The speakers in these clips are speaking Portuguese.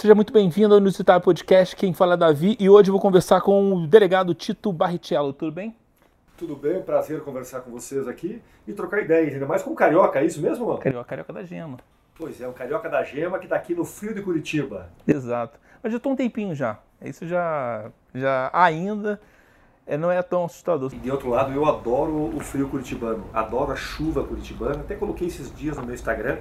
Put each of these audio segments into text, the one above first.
Seja muito bem-vindo ao Inusitado Podcast. Quem fala é Davi e hoje eu vou conversar com o delegado Tito Barrichello. Tudo bem? Tudo bem, prazer conversar com vocês aqui e trocar ideias, ainda mais com o Carioca, é isso mesmo, mano? Carioca, Carioca da Gema. Pois é, o Carioca da Gema que está aqui no frio de Curitiba. Exato. Mas já estou um tempinho já. Isso já, já ainda é, não é tão assustador. E de outro lado, eu adoro o frio curitibano, adoro a chuva curitibana. Até coloquei esses dias no meu Instagram,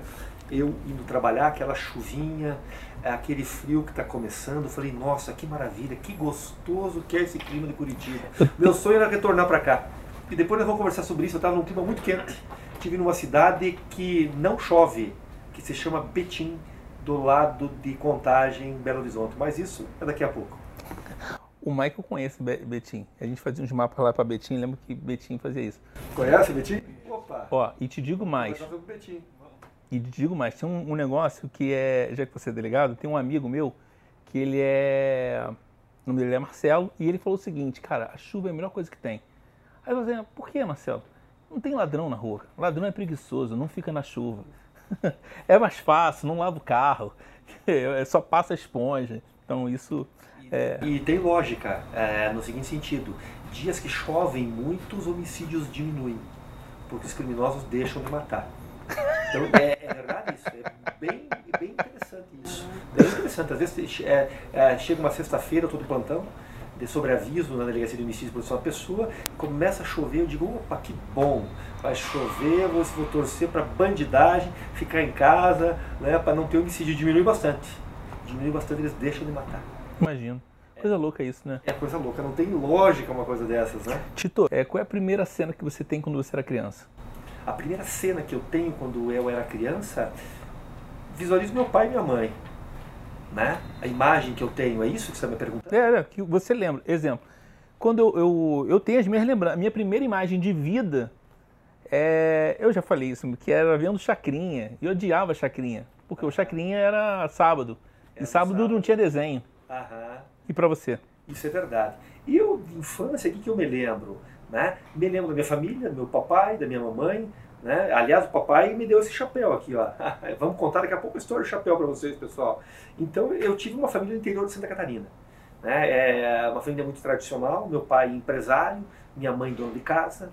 eu indo trabalhar, aquela chuvinha, aquele frio que está começando. Eu falei, nossa, que maravilha, que gostoso que é esse clima de Curitiba. Meu sonho era retornar para cá. E depois nós vamos conversar sobre isso. Eu estava num clima muito quente. Estive numa cidade que não chove, que se chama Betim, do lado de Contagem, Belo Horizonte. Mas isso é daqui a pouco. O Michael conhece Betim. A gente fazia uns mapas lá para Betim, lembra que Betim fazia isso. Conhece Betim? Opa! Ó, e te digo mais. E digo mais, tem um, um, negócio que é, já que você é delegado, tem um amigo meu que ele é. O nome dele é Marcelo, e ele falou o seguinte, cara, a chuva é a melhor coisa que tem. Aí eu falei, assim, por que, Marcelo? Não tem ladrão na rua. Ladrão é preguiçoso, não fica na chuva. é mais fácil, não lava o carro, é, só passa a esponja. Então isso. É... E tem lógica é, no seguinte sentido: dias que chovem, muitos homicídios diminuem, porque os criminosos deixam de matar. Então é, é verdade isso, é bem, bem interessante isso. Bem interessante. Às vezes é, é, chega uma sexta-feira, eu estou de plantão, de sobreaviso na delegacia de homicídio de proteção à pessoa, começa a chover, eu digo, opa, que bom, vai chover, vou, vou torcer para bandidagem, ficar em casa, né, para não ter homicídio, diminui bastante. Diminui bastante, eles deixam de matar. Imagino. Coisa louca isso, né? É coisa louca, não tem lógica uma coisa dessas, né? Tito, é, qual é a primeira cena que você tem quando você era criança? A primeira cena que eu tenho quando eu era criança, visualizo meu pai e minha mãe. Né? A imagem que eu tenho, é isso que você está me perguntando? É, é, que você lembra. Exemplo, quando eu, eu, eu tenho as minhas lembranças, minha primeira imagem de vida, é, eu já falei isso, que era vendo Chacrinha. E eu odiava Chacrinha, porque o Chacrinha era sábado. Era e sábado, sábado, não tinha desenho. Aham. E para você? Isso é verdade. E eu, de infância, o que, que eu me lembro? Né? Me lembro da minha família, do meu papai, da minha mamãe. Né? Aliás, o papai me deu esse chapéu aqui. Ó. Vamos contar daqui a pouco a história do chapéu para vocês, pessoal. Então, eu tive uma família no interior de Santa Catarina. Né? É uma família muito tradicional. Meu pai empresário, minha mãe dona de casa.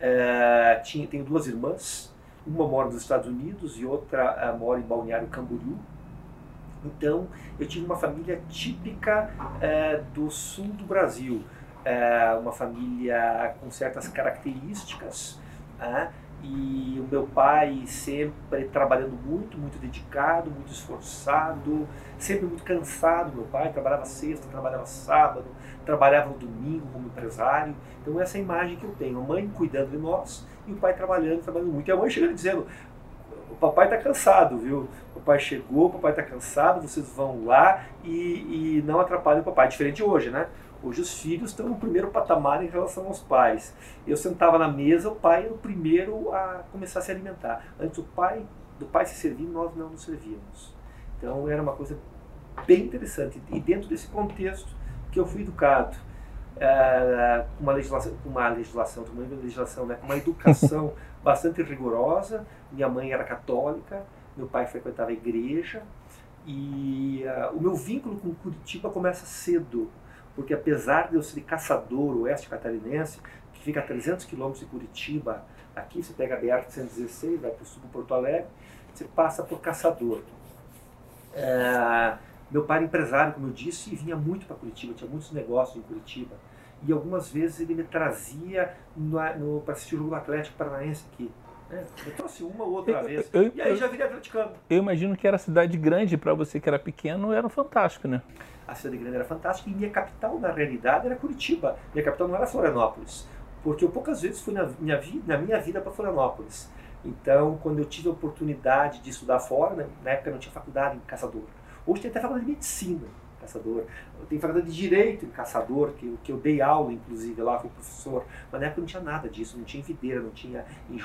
É, tinha, tenho duas irmãs. Uma mora nos Estados Unidos e outra é, mora em Balneário Camboriú. Então, eu tive uma família típica é, do sul do Brasil é, uma família com certas características, né? e o meu pai sempre trabalhando muito, muito dedicado, muito esforçado, sempre muito cansado. Meu pai trabalhava sexta, trabalhava sábado, trabalhava domingo como empresário. Então essa é a imagem que eu tenho, a mãe cuidando de nós e o pai trabalhando, trabalhando muito. E a mãe chegando dizendo, o papai está cansado, viu? O papai chegou, o papai está cansado, vocês vão lá e, e não atrapalhem o papai. Diferente de hoje, né? Hoje os filhos estão no primeiro patamar em relação aos pais. Eu sentava na mesa, o pai era o primeiro a começar a se alimentar. Antes o pai, do pai se servir, nós não nos servíamos. Então era uma coisa bem interessante. E dentro desse contexto que eu fui educado, é, uma legislação, uma legislação, uma legislação, né, uma educação bastante rigorosa. Minha mãe era católica, meu pai frequentava a igreja e uh, o meu vínculo com Curitiba começa cedo porque apesar de eu ser caçador oeste catarinense, que fica a 300 quilômetros de Curitiba, aqui você pega a BR-116, vai para o sul do Porto Alegre, você passa por caçador. É, meu pai era empresário, como eu disse, e vinha muito para Curitiba, tinha muitos negócios em Curitiba. E algumas vezes ele me trazia para assistir o jogo do Atlético Paranaense aqui. É, eu trouxe uma ou outra vez. Eu, eu, e aí já virei atleticano. Eu imagino que era cidade grande para você que era pequeno, era fantástico, né? a cidade grande era fantástica e minha capital, na realidade, era Curitiba. Minha capital não era Florianópolis, porque eu poucas vezes fui na minha, na minha vida para Florianópolis. Então, quando eu tive a oportunidade de estudar fora, né, na época não tinha faculdade em Caçador. Hoje tem até faculdade de medicina Caçador. Tem faculdade de direito em Caçador, que, que eu dei aula, inclusive, lá, fui professor. Mas na época não tinha nada disso, não tinha Videira, não tinha em.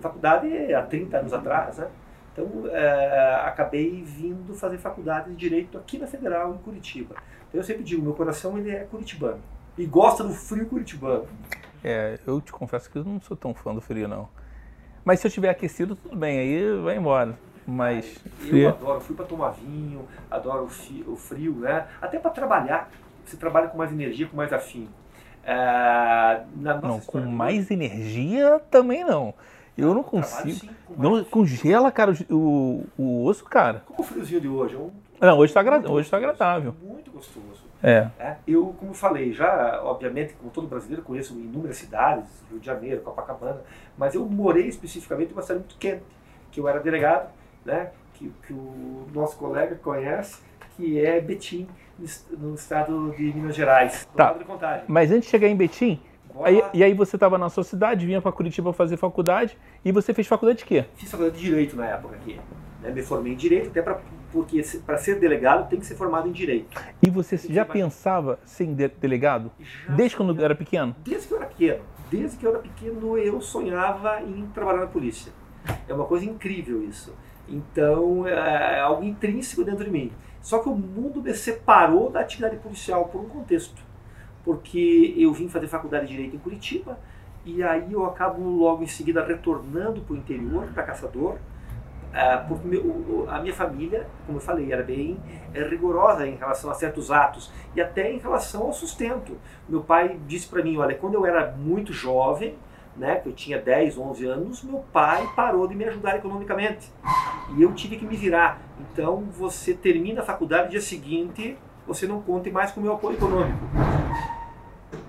Faculdade há 30 anos atrás, né? Então, é, acabei vindo fazer faculdade de Direito aqui na Federal, em Curitiba. Então, eu sempre digo, meu coração ele é curitibano. E gosta do frio curitibano. É, eu te confesso que eu não sou tão fã do frio, não. Mas se eu estiver aquecido, tudo bem, aí vai embora. Mais fria. Eu adoro, fui para tomar vinho, adoro o frio, né? Até para trabalhar, você trabalha com mais energia, com mais afim. É, não, com mais energia também não. Eu não consigo. Sim, não congela, cara, o, o osso, cara. Como o friozinho de hoje. É um... Não, hoje está agra... hoje tá agradável. Muito gostoso. É. é. Eu, como falei, já, obviamente, como todo brasileiro, conheço inúmeras cidades, Rio de Janeiro, Copacabana, mas eu morei especificamente em uma cidade muito quente, que eu era delegado, né, que, que o nosso colega conhece, que é Betim, no estado de Minas Gerais, tá. Mas antes de chegar em Betim, Aí, e aí você estava na sua cidade, vinha para Curitiba fazer faculdade, e você fez faculdade de quê? Fiz faculdade de Direito na época aqui. Né? Me formei em Direito, até pra, porque para ser delegado tem que ser formado em Direito. E você já pensava ser de delegado? Já desde quando era pequeno? Desde que eu era pequeno. Desde que eu era pequeno eu sonhava em trabalhar na polícia. É uma coisa incrível isso. Então é algo intrínseco dentro de mim. Só que o mundo me separou da atividade policial por um contexto porque eu vim fazer faculdade de Direito em Curitiba e aí eu acabo logo em seguida retornando para o interior, para Caçador, uh, porque meu, a minha família, como eu falei, era bem é, rigorosa em relação a certos atos e até em relação ao sustento. Meu pai disse para mim, olha, quando eu era muito jovem, né, que eu tinha 10, 11 anos, meu pai parou de me ajudar economicamente. E eu tive que me virar. Então, você termina a faculdade, dia seguinte, você não conte mais com o meu apoio econômico.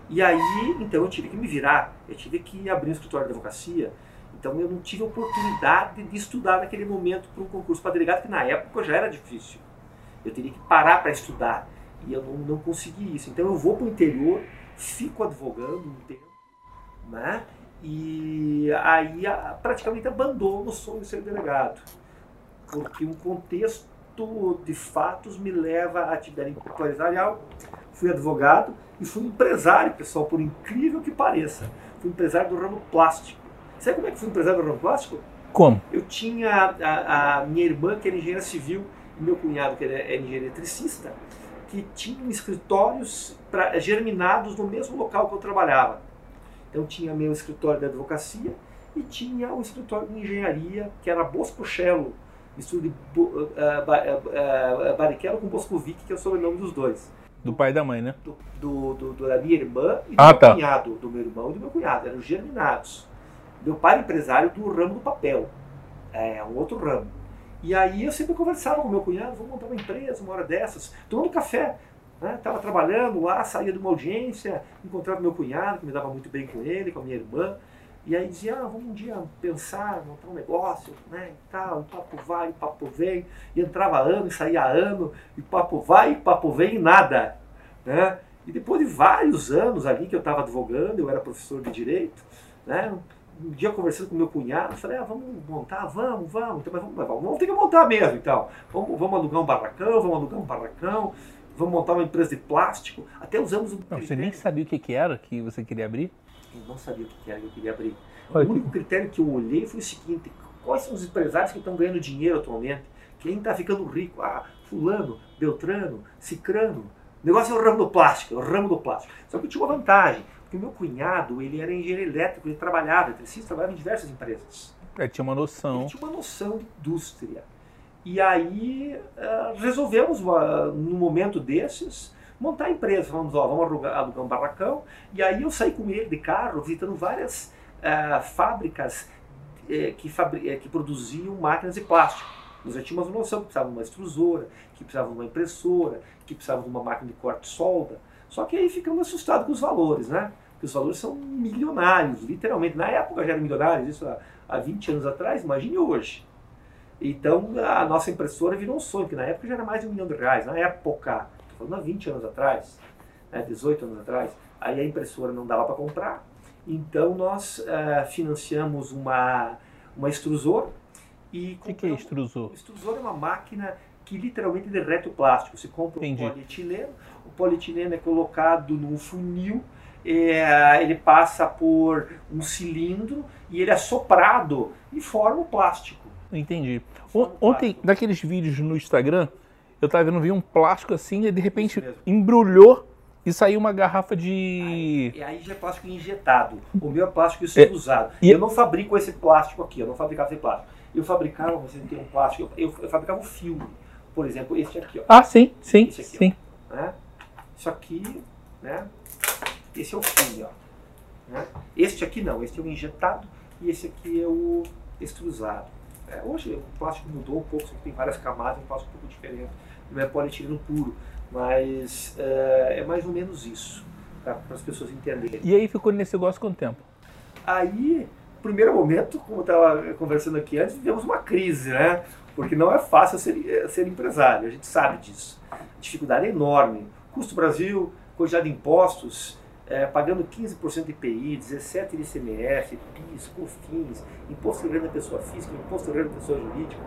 E aí, então eu tive que me virar, eu tive que abrir um escritório de advocacia, então eu não tive oportunidade de estudar naquele momento para um concurso para delegado, que na época já era difícil. Eu teria que parar para estudar e eu não, não consegui isso. Então eu vou para o interior, fico advogando um tempo, né? E aí praticamente abandono o sonho de ser delegado, porque um contexto de fatos me leva à atividade empresarial. Fui advogado e fui empresário, pessoal, por incrível que pareça. Fui empresário do ramo plástico. Sabe como é que fui empresário do ramo plástico? Como? Eu tinha a, a minha irmã, que era engenheira civil, e meu cunhado, que era engenheiro eletricista, que tinham escritórios pra, germinados no mesmo local que eu trabalhava. Então tinha meu escritório de advocacia e tinha o escritório de engenharia, que era Bosco Cello, mistura de uh, uh, uh, Barrichello com Boscovic, que é o sobrenome dos dois. Do pai e da mãe, né? Do, do, do, do da minha irmã e do ah, meu tá. cunhado, do meu irmão e do meu cunhado, eram germinados. Meu pai era empresário do ramo do papel, é um outro ramo. E aí eu sempre conversava com meu cunhado, vamos montar uma empresa uma hora dessas, tomando café. Estava né? trabalhando lá, saía de uma audiência, encontrava meu cunhado, que me dava muito bem com ele, com a minha irmã. E aí dizia, ah, vamos um dia pensar, montar um negócio, né, e tal, e papo vai, e papo vem, e entrava ano, e saía ano, e papo vai, e papo vem, e nada, né. E depois de vários anos ali que eu estava advogando, eu era professor de Direito, né, um dia conversando com meu cunhado, falei, ah, vamos montar, vamos, vamos, então, mas vamos, vamos, vamos ter que montar mesmo, então, vamos, vamos alugar um barracão, vamos alugar um barracão, vamos montar uma empresa de plástico, até usamos um... Não, você nem sabia o que, que era que você queria abrir? eu não sabia o que era que eu queria abrir. O único critério que eu olhei foi o seguinte: quais são os empresários que estão ganhando dinheiro atualmente? Quem está ficando rico? Ah, Fulano, Beltrano, Cicrano. O negócio é o ramo do plástico, é o ramo do plástico. Só que eu tinha uma vantagem, porque o meu cunhado, ele era engenheiro elétrico, ele trabalhava, eletricista, trabalhava em diversas empresas. Ele tinha uma noção. Ele tinha uma noção de indústria. E aí uh, resolvemos, uh, num momento desses, montar a empresa. Vamos, ó, vamos alugar, um barracão. E aí eu saí com ele de carro, visitando várias uh, fábricas uh, que, que produziam máquinas de plástico. Nós já tínhamos uma noção que precisava de uma extrusora, que precisava de uma impressora, que precisava de uma máquina de corte solda. Só que aí ficamos assustados com os valores, né? Porque os valores são milionários, literalmente. Na época já eram milionários, isso há, há 20 anos atrás, imagine hoje. Então a nossa impressora virou um sonho, que na época já era mais de um milhão de reais. Na época, estou falando há 20 anos atrás, né, 18 anos atrás, aí a impressora não dava para comprar, então nós uh, financiamos uma, uma extrusor e... O que, que é extrusor? Extrusor é uma máquina que literalmente derrete o plástico. Você compra Entendi. um polietileno, o polietileno é colocado num funil, é, ele passa por um cilindro e ele é soprado e forma o plástico. Entendi. Ontem, daqueles vídeos no Instagram, eu tava vendo, vi um plástico assim e de repente embrulhou e saiu uma garrafa de. Aí, aí já é plástico injetado. O meu é plástico usado. É, e eu não fabrico esse plástico aqui, eu não fabricava esse plástico. Eu fabricava, você tem um plástico, eu, eu, eu fabricava um filme. Por exemplo, este aqui, ó. Ah, sim, sim, aqui, sim. Ó, né? Isso aqui, né? Esse é o filme, ó. Né? Este aqui não, este é o injetado e esse aqui é o extrusado. É, hoje o plástico mudou um pouco, tem várias camadas, um plástico um pouco diferente, não é polietileno puro, mas é, é mais ou menos isso, para as pessoas entenderem. E aí ficou nesse negócio quanto tempo? Aí, primeiro momento, como eu estava conversando aqui antes, vivemos uma crise, né? Porque não é fácil ser, ser empresário, a gente sabe disso. A dificuldade é enorme. Custo Brasil, quantidade de impostos, é, pagando 15% de IPI, 17% de ICMS, PIS, COFINS, imposto de renda da pessoa física, imposto de renda da pessoa jurídica.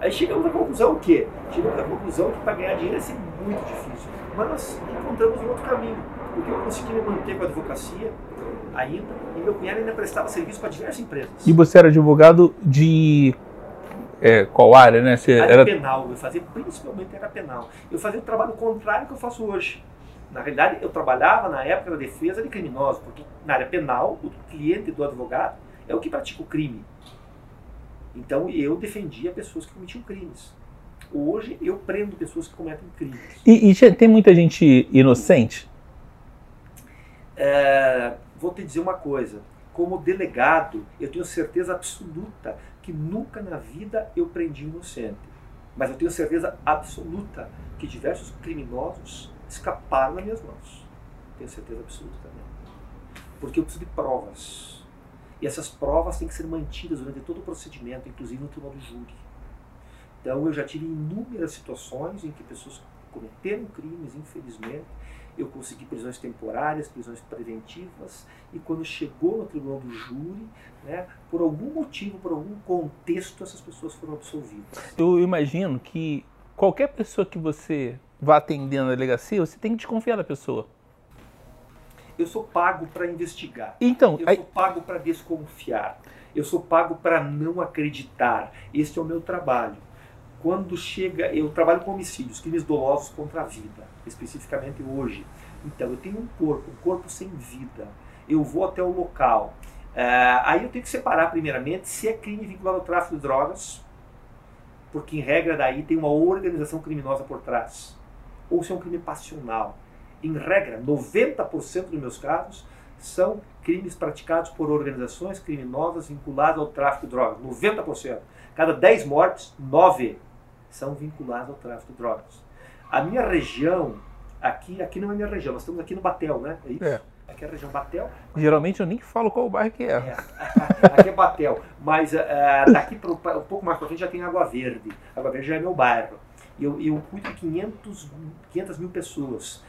Aí chegamos à conclusão o quê? Chegamos à conclusão que para ganhar dinheiro ia ser muito difícil. Mas encontramos um outro caminho, porque eu consegui me manter com a advocacia ainda, e meu cunhado ainda prestava serviço para diversas empresas. E você era advogado de é, qual área, né? Você área era... penal, eu fazia principalmente era penal. Eu fazia o trabalho contrário que eu faço hoje. Na realidade, eu trabalhava na época da defesa de criminosos, porque na área penal, o cliente do advogado é o que pratica o crime. Então, eu defendia pessoas que cometiam crimes. Hoje, eu prendo pessoas que cometem crimes. E, e tem muita gente inocente? É, vou te dizer uma coisa. Como delegado, eu tenho certeza absoluta que nunca na vida eu prendi inocente. Mas eu tenho certeza absoluta que diversos criminosos escaparam das minhas mãos. Tenho certeza absoluta também. Porque eu preciso de provas. E essas provas têm que ser mantidas durante todo o procedimento, inclusive no tribunal do júri. Então eu já tive inúmeras situações em que pessoas cometeram crimes, infelizmente. Eu consegui prisões temporárias, prisões preventivas, e quando chegou no tribunal do júri, né, por algum motivo, por algum contexto, essas pessoas foram absolvidas. Eu imagino que qualquer pessoa que você vá atendendo a delegacia, você tem que desconfiar da pessoa. Eu sou pago para investigar. Então, eu aí... sou pago para desconfiar. Eu sou pago para não acreditar. Este é o meu trabalho. Quando chega, eu trabalho com homicídios, crimes dolosos contra a vida, especificamente hoje. Então, eu tenho um corpo, um corpo sem vida. Eu vou até o local. Uh, aí eu tenho que separar, primeiramente, se é crime vinculado ao tráfico de drogas, porque em regra daí tem uma organização criminosa por trás ou se é um crime passional. Em regra, 90% dos meus casos são crimes praticados por organizações criminosas vinculadas ao tráfico de drogas. 90%. Cada 10 mortes, 9 são vinculadas ao tráfico de drogas. A minha região, aqui, aqui não é minha região, nós estamos aqui no Batel, né? É isso? É. Aqui é a região Batel. Geralmente eu nem falo qual bairro que é. é. aqui é Batel. Mas uh, daqui para um pouco mais para frente já tem Água Verde. Água Verde já é meu bairro eu, eu cuido de 500, 500 mil pessoas.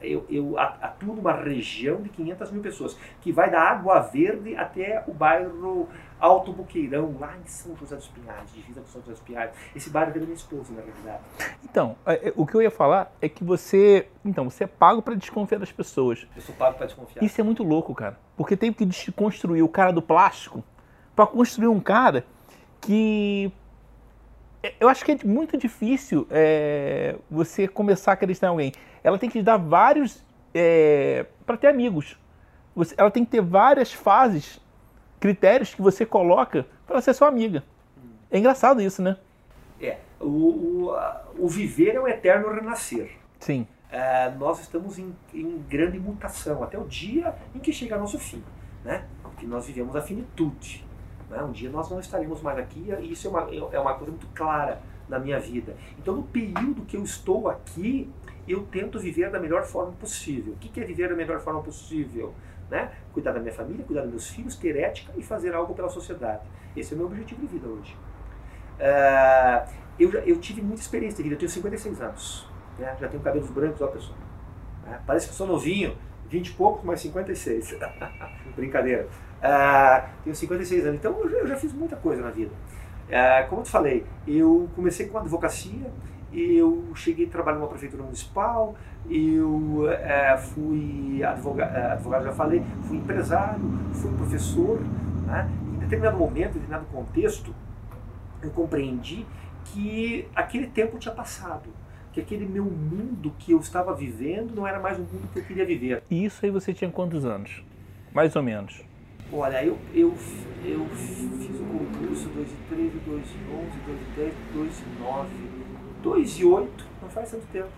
Eu, eu atuo numa região de 500 mil pessoas, que vai da Água Verde até o bairro Alto Boqueirão, lá em São José dos Pinhais, divisa com São José dos Pinhais. Esse bairro é da minha esposa, na realidade. Então, é, é, o que eu ia falar é que você. Então, você é pago para desconfiar das pessoas. Eu sou pago para desconfiar. Isso é muito louco, cara. Porque tem que desconstruir o cara do plástico para construir um cara que eu acho que é muito difícil é, você começar a acreditar em alguém. Ela tem que dar vários. É, para ter amigos. Você, ela tem que ter várias fases, critérios que você coloca para ser sua amiga. É engraçado isso, né? É. O, o, o viver é o eterno renascer. Sim. É, nós estamos em, em, grande mutação até o dia em que chega nosso fim. Né? Que nós vivemos a finitude. Né? Um dia nós não estaremos mais aqui e isso é uma, é uma coisa muito clara na minha vida. Então, no período que eu estou aqui, eu tento viver da melhor forma possível. O que é viver da melhor forma possível? Né? Cuidar da minha família, cuidar dos meus filhos, ter ética e fazer algo pela sociedade. Esse é o meu objetivo de vida hoje. Uh, eu, eu tive muita experiência de vida, eu tenho 56 anos. Né? Já tenho cabelos brancos, ó pessoal. Né? Parece que sou novinho, 20 e poucos, mas 56. Brincadeira. Uh, tenho 56 anos, então eu já, fiz muita coisa na vida. Uh, como eu te falei, eu comecei com advocacia, eu cheguei a trabalhar numa prefeitura municipal, eu uh, fui advogado, já falei, fui empresário, fui professor. Né? Em determinado momento, em determinado contexto, eu compreendi que aquele tempo tinha passado que aquele meu mundo que eu estava vivendo não era mais o mundo que eu queria viver. E isso aí você tinha quantos anos? Mais ou menos. Olha, eu, eu, eu fiz o concurso 2013, 2011, 2010, 2009, 2008, não faz tanto tempo.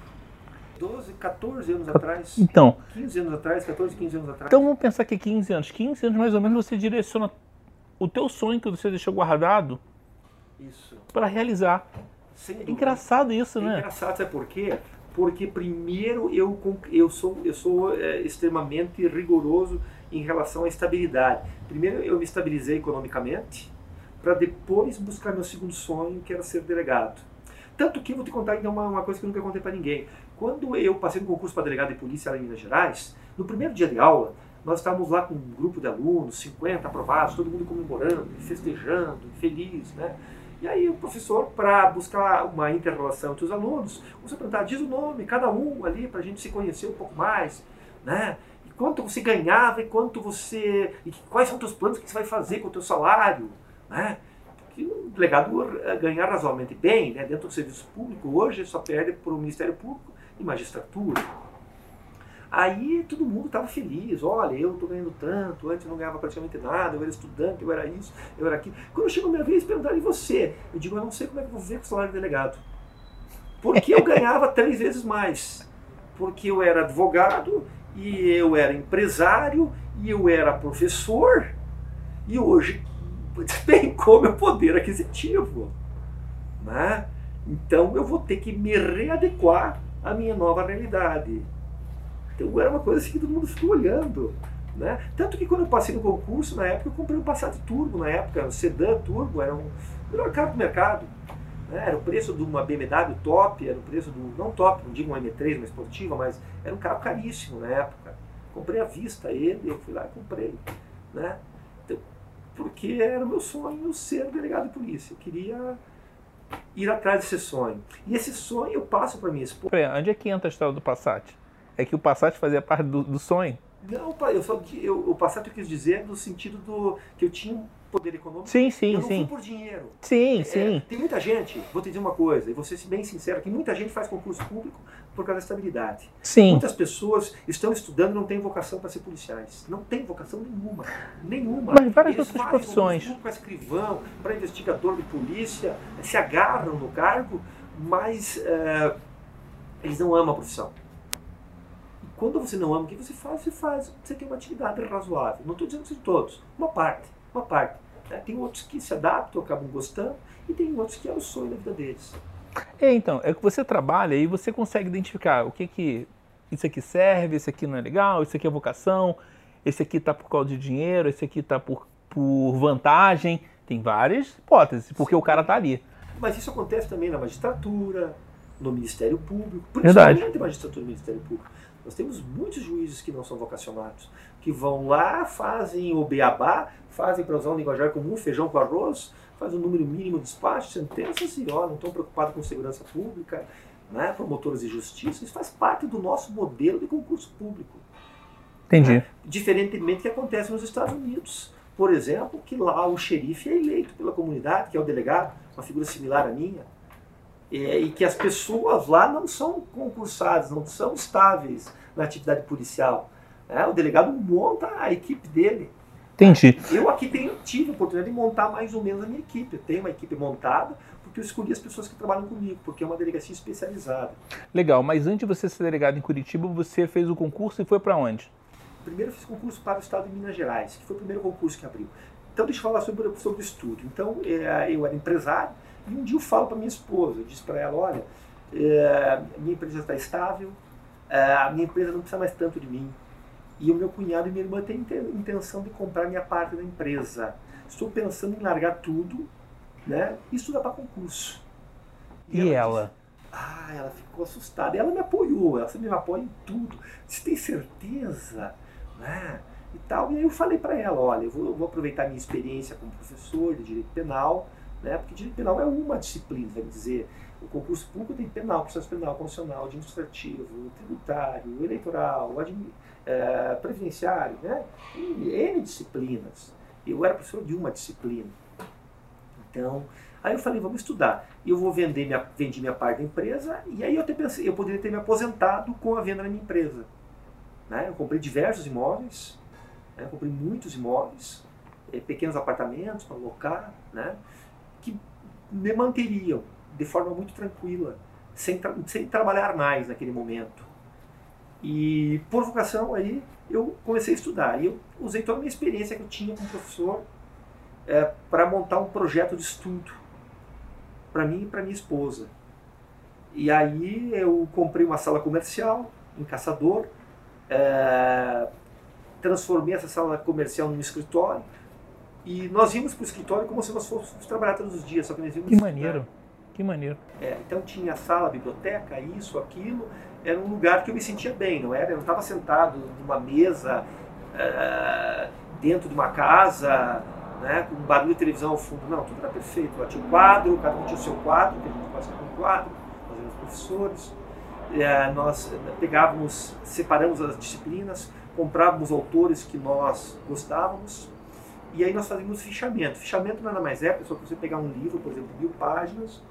12, 14 anos atrás. Então. 15 anos atrás, 14, 15 anos atrás. Então vamos pensar que 15 anos. 15 anos mais ou menos você direciona o teu sonho que você deixou guardado para realizar. É engraçado isso, é né? engraçado, sabe por quê? Porque primeiro eu, eu sou, eu sou é, extremamente rigoroso em relação à estabilidade. Primeiro eu me estabilizei economicamente, para depois buscar meu segundo sonho, que era ser delegado. Tanto que vou te contar então uma, uma coisa que eu nunca contei para ninguém. Quando eu passei no concurso para delegado de polícia lá em Minas Gerais, no primeiro dia de aula, nós estávamos lá com um grupo de alunos, 50 aprovados, todo mundo comemorando, festejando, feliz, né? E aí o professor, para buscar uma inter-relação entre os alunos, começou a perguntar, diz o nome, cada um ali, para a gente se conhecer um pouco mais, né? Quanto você ganhava e quanto você... E quais são os teus planos, que você vai fazer com o teu salário, né? Porque o delegado eh, ganhar razoavelmente bem, né? Dentro do serviço público, hoje só perde para o Ministério Público e magistratura. Aí todo mundo estava feliz, olha, eu estou ganhando tanto, antes eu não ganhava praticamente nada, eu era estudante, eu era isso, eu era aquilo. Quando chegou a minha vez, perguntaram, e você? Eu digo, eu não sei como é que eu vou ver com o salário de delegado. Porque eu ganhava três vezes mais. Porque eu era advogado, e eu era empresário, e eu era professor, e hoje despencou meu poder aquisitivo. Né? Então eu vou ter que me readequar à minha nova realidade. Então era uma coisa assim que todo mundo ficou olhando. Né? Tanto que quando eu passei no concurso, na época, eu comprei um Passat Turbo, na época, um sedã Turbo, era um melhor carro do mercado. Né? Era o preço de uma BMW top, era o preço do, não top, não digo uma M3, uma esportiva, mas era um carro caríssimo na época. Comprei à vista ele, eu fui lá e comprei. Né? Então, porque era o meu sonho ser delegado de polícia. Eu queria ir atrás desse sonho. E esse sonho eu passo para minha esposa. Onde é que entra a história do Passat? É que o Passat fazia parte do, do sonho? Não, eu só, eu, o Passat eu quis dizer no sentido do que eu tinha poder econômico. Sim, sim, eu não sim. Por dinheiro. Sim, é, sim. Tem muita gente, vou te dizer uma coisa, e vou ser bem sincero, que muita gente faz concurso público por causa da estabilidade. Sim. Muitas pessoas estão estudando e não têm vocação para ser policiais. Não tem vocação nenhuma. Nenhuma. Mas várias Eles outras profissões. Para escrivão, para investigador de polícia, se agarram no cargo, mas uh, eles não amam a profissão. Quando você não ama o que você faz, você faz. Você tem uma atividade razoável. Não estou dizendo que são todos. Uma parte. Uma parte. Né? Tem outros que se adaptam, acabam gostando, e tem outros que é o sonho da vida deles. É, então, é que você trabalha e você consegue identificar o que que isso aqui serve, esse aqui não é legal, isso aqui é vocação, esse aqui está por causa de dinheiro, esse aqui está por, por vantagem. Tem várias hipóteses, porque Sim. o cara está ali. Mas isso acontece também na magistratura, no Ministério Público, principalmente Verdade. magistratura e Ministério Público. Nós temos muitos juízes que não são vocacionados, que vão lá, fazem o beabá, fazem, para usar um linguajar comum, feijão com arroz, fazem o um número mínimo de despachos, sentenças e ó, não estão preocupados com segurança pública, né, promotores de justiça. Isso faz parte do nosso modelo de concurso público. Entendi. Né? Diferentemente do que acontece nos Estados Unidos. Por exemplo, que lá o xerife é eleito pela comunidade, que é o delegado, uma figura similar à minha é, e que as pessoas lá não são concursadas, não são estáveis na atividade policial. Né? O delegado monta a equipe dele. Entendi. Eu aqui tenho, tive a oportunidade de montar mais ou menos a minha equipe. Eu tenho uma equipe montada porque eu escolhi as pessoas que trabalham comigo, porque é uma delegacia especializada. Legal, mas antes de você ser delegado em Curitiba, você fez o concurso e foi para onde? Primeiro eu fiz concurso para o estado de Minas Gerais, que foi o primeiro concurso que abriu. Então deixa eu falar sobre, sobre o estudo. Então é, eu era empresário, e um dia eu falo para minha esposa, eu disse para ela, olha, é, minha empresa está estável, é, a minha empresa não precisa mais tanto de mim. E o meu cunhado e minha irmã têm intenção de comprar minha parte da empresa. Estou pensando em largar tudo né, e estudar para concurso. E, e ela? ela? Disse, ah, ela ficou assustada. Ela me apoiou, ela sempre me apoia em tudo. Você tem certeza? Né? E tal. E aí eu falei para ela, olha, eu vou, eu vou aproveitar minha experiência como professor de direito penal né? Porque direito penal é uma disciplina, vamos dizer. O concurso público tem penal, processo penal, constitucional, administrativo, tributário, eleitoral, é, previdenciário, né? E N disciplinas. Eu era professor de uma disciplina. Então, aí eu falei, vamos estudar. E eu vou vender minha, vendi minha parte da empresa, e aí eu até pensei, eu poderia ter me aposentado com a venda da minha empresa. Né? Eu comprei diversos imóveis, Né? Comprei muitos imóveis, eh, pequenos apartamentos para alocar, né? que me manteriam de forma muito tranquila, sem, tra sem trabalhar mais naquele momento. E por vocação aí eu comecei a estudar. E eu usei toda a minha experiência que eu tinha como professor é, para montar um projeto de estudo para mim e para minha esposa. E aí eu comprei uma sala comercial em Caçador, é, transformei essa sala comercial num escritório e nós íamos para o escritório como se nós fôssemos trabalhar todos os dias, só que nós íamos Que maneiro, que maneiro. É, então tinha sala, biblioteca, isso, aquilo, era um lugar que eu me sentia bem, não era? Eu não estava sentado numa mesa é, dentro de uma casa, né, com um barulho de televisão ao fundo. Não, tudo era perfeito. Lá tinha um quadro, cada um tinha o seu quadro, que a gente com um quadro, nós éramos professores. É, nós pegávamos, separamos as disciplinas, comprávamos autores que nós gostávamos, e aí nós fazíamos fichamento. Fichamento nada mais é, pessoal, que você pegar um livro, por exemplo, mil páginas,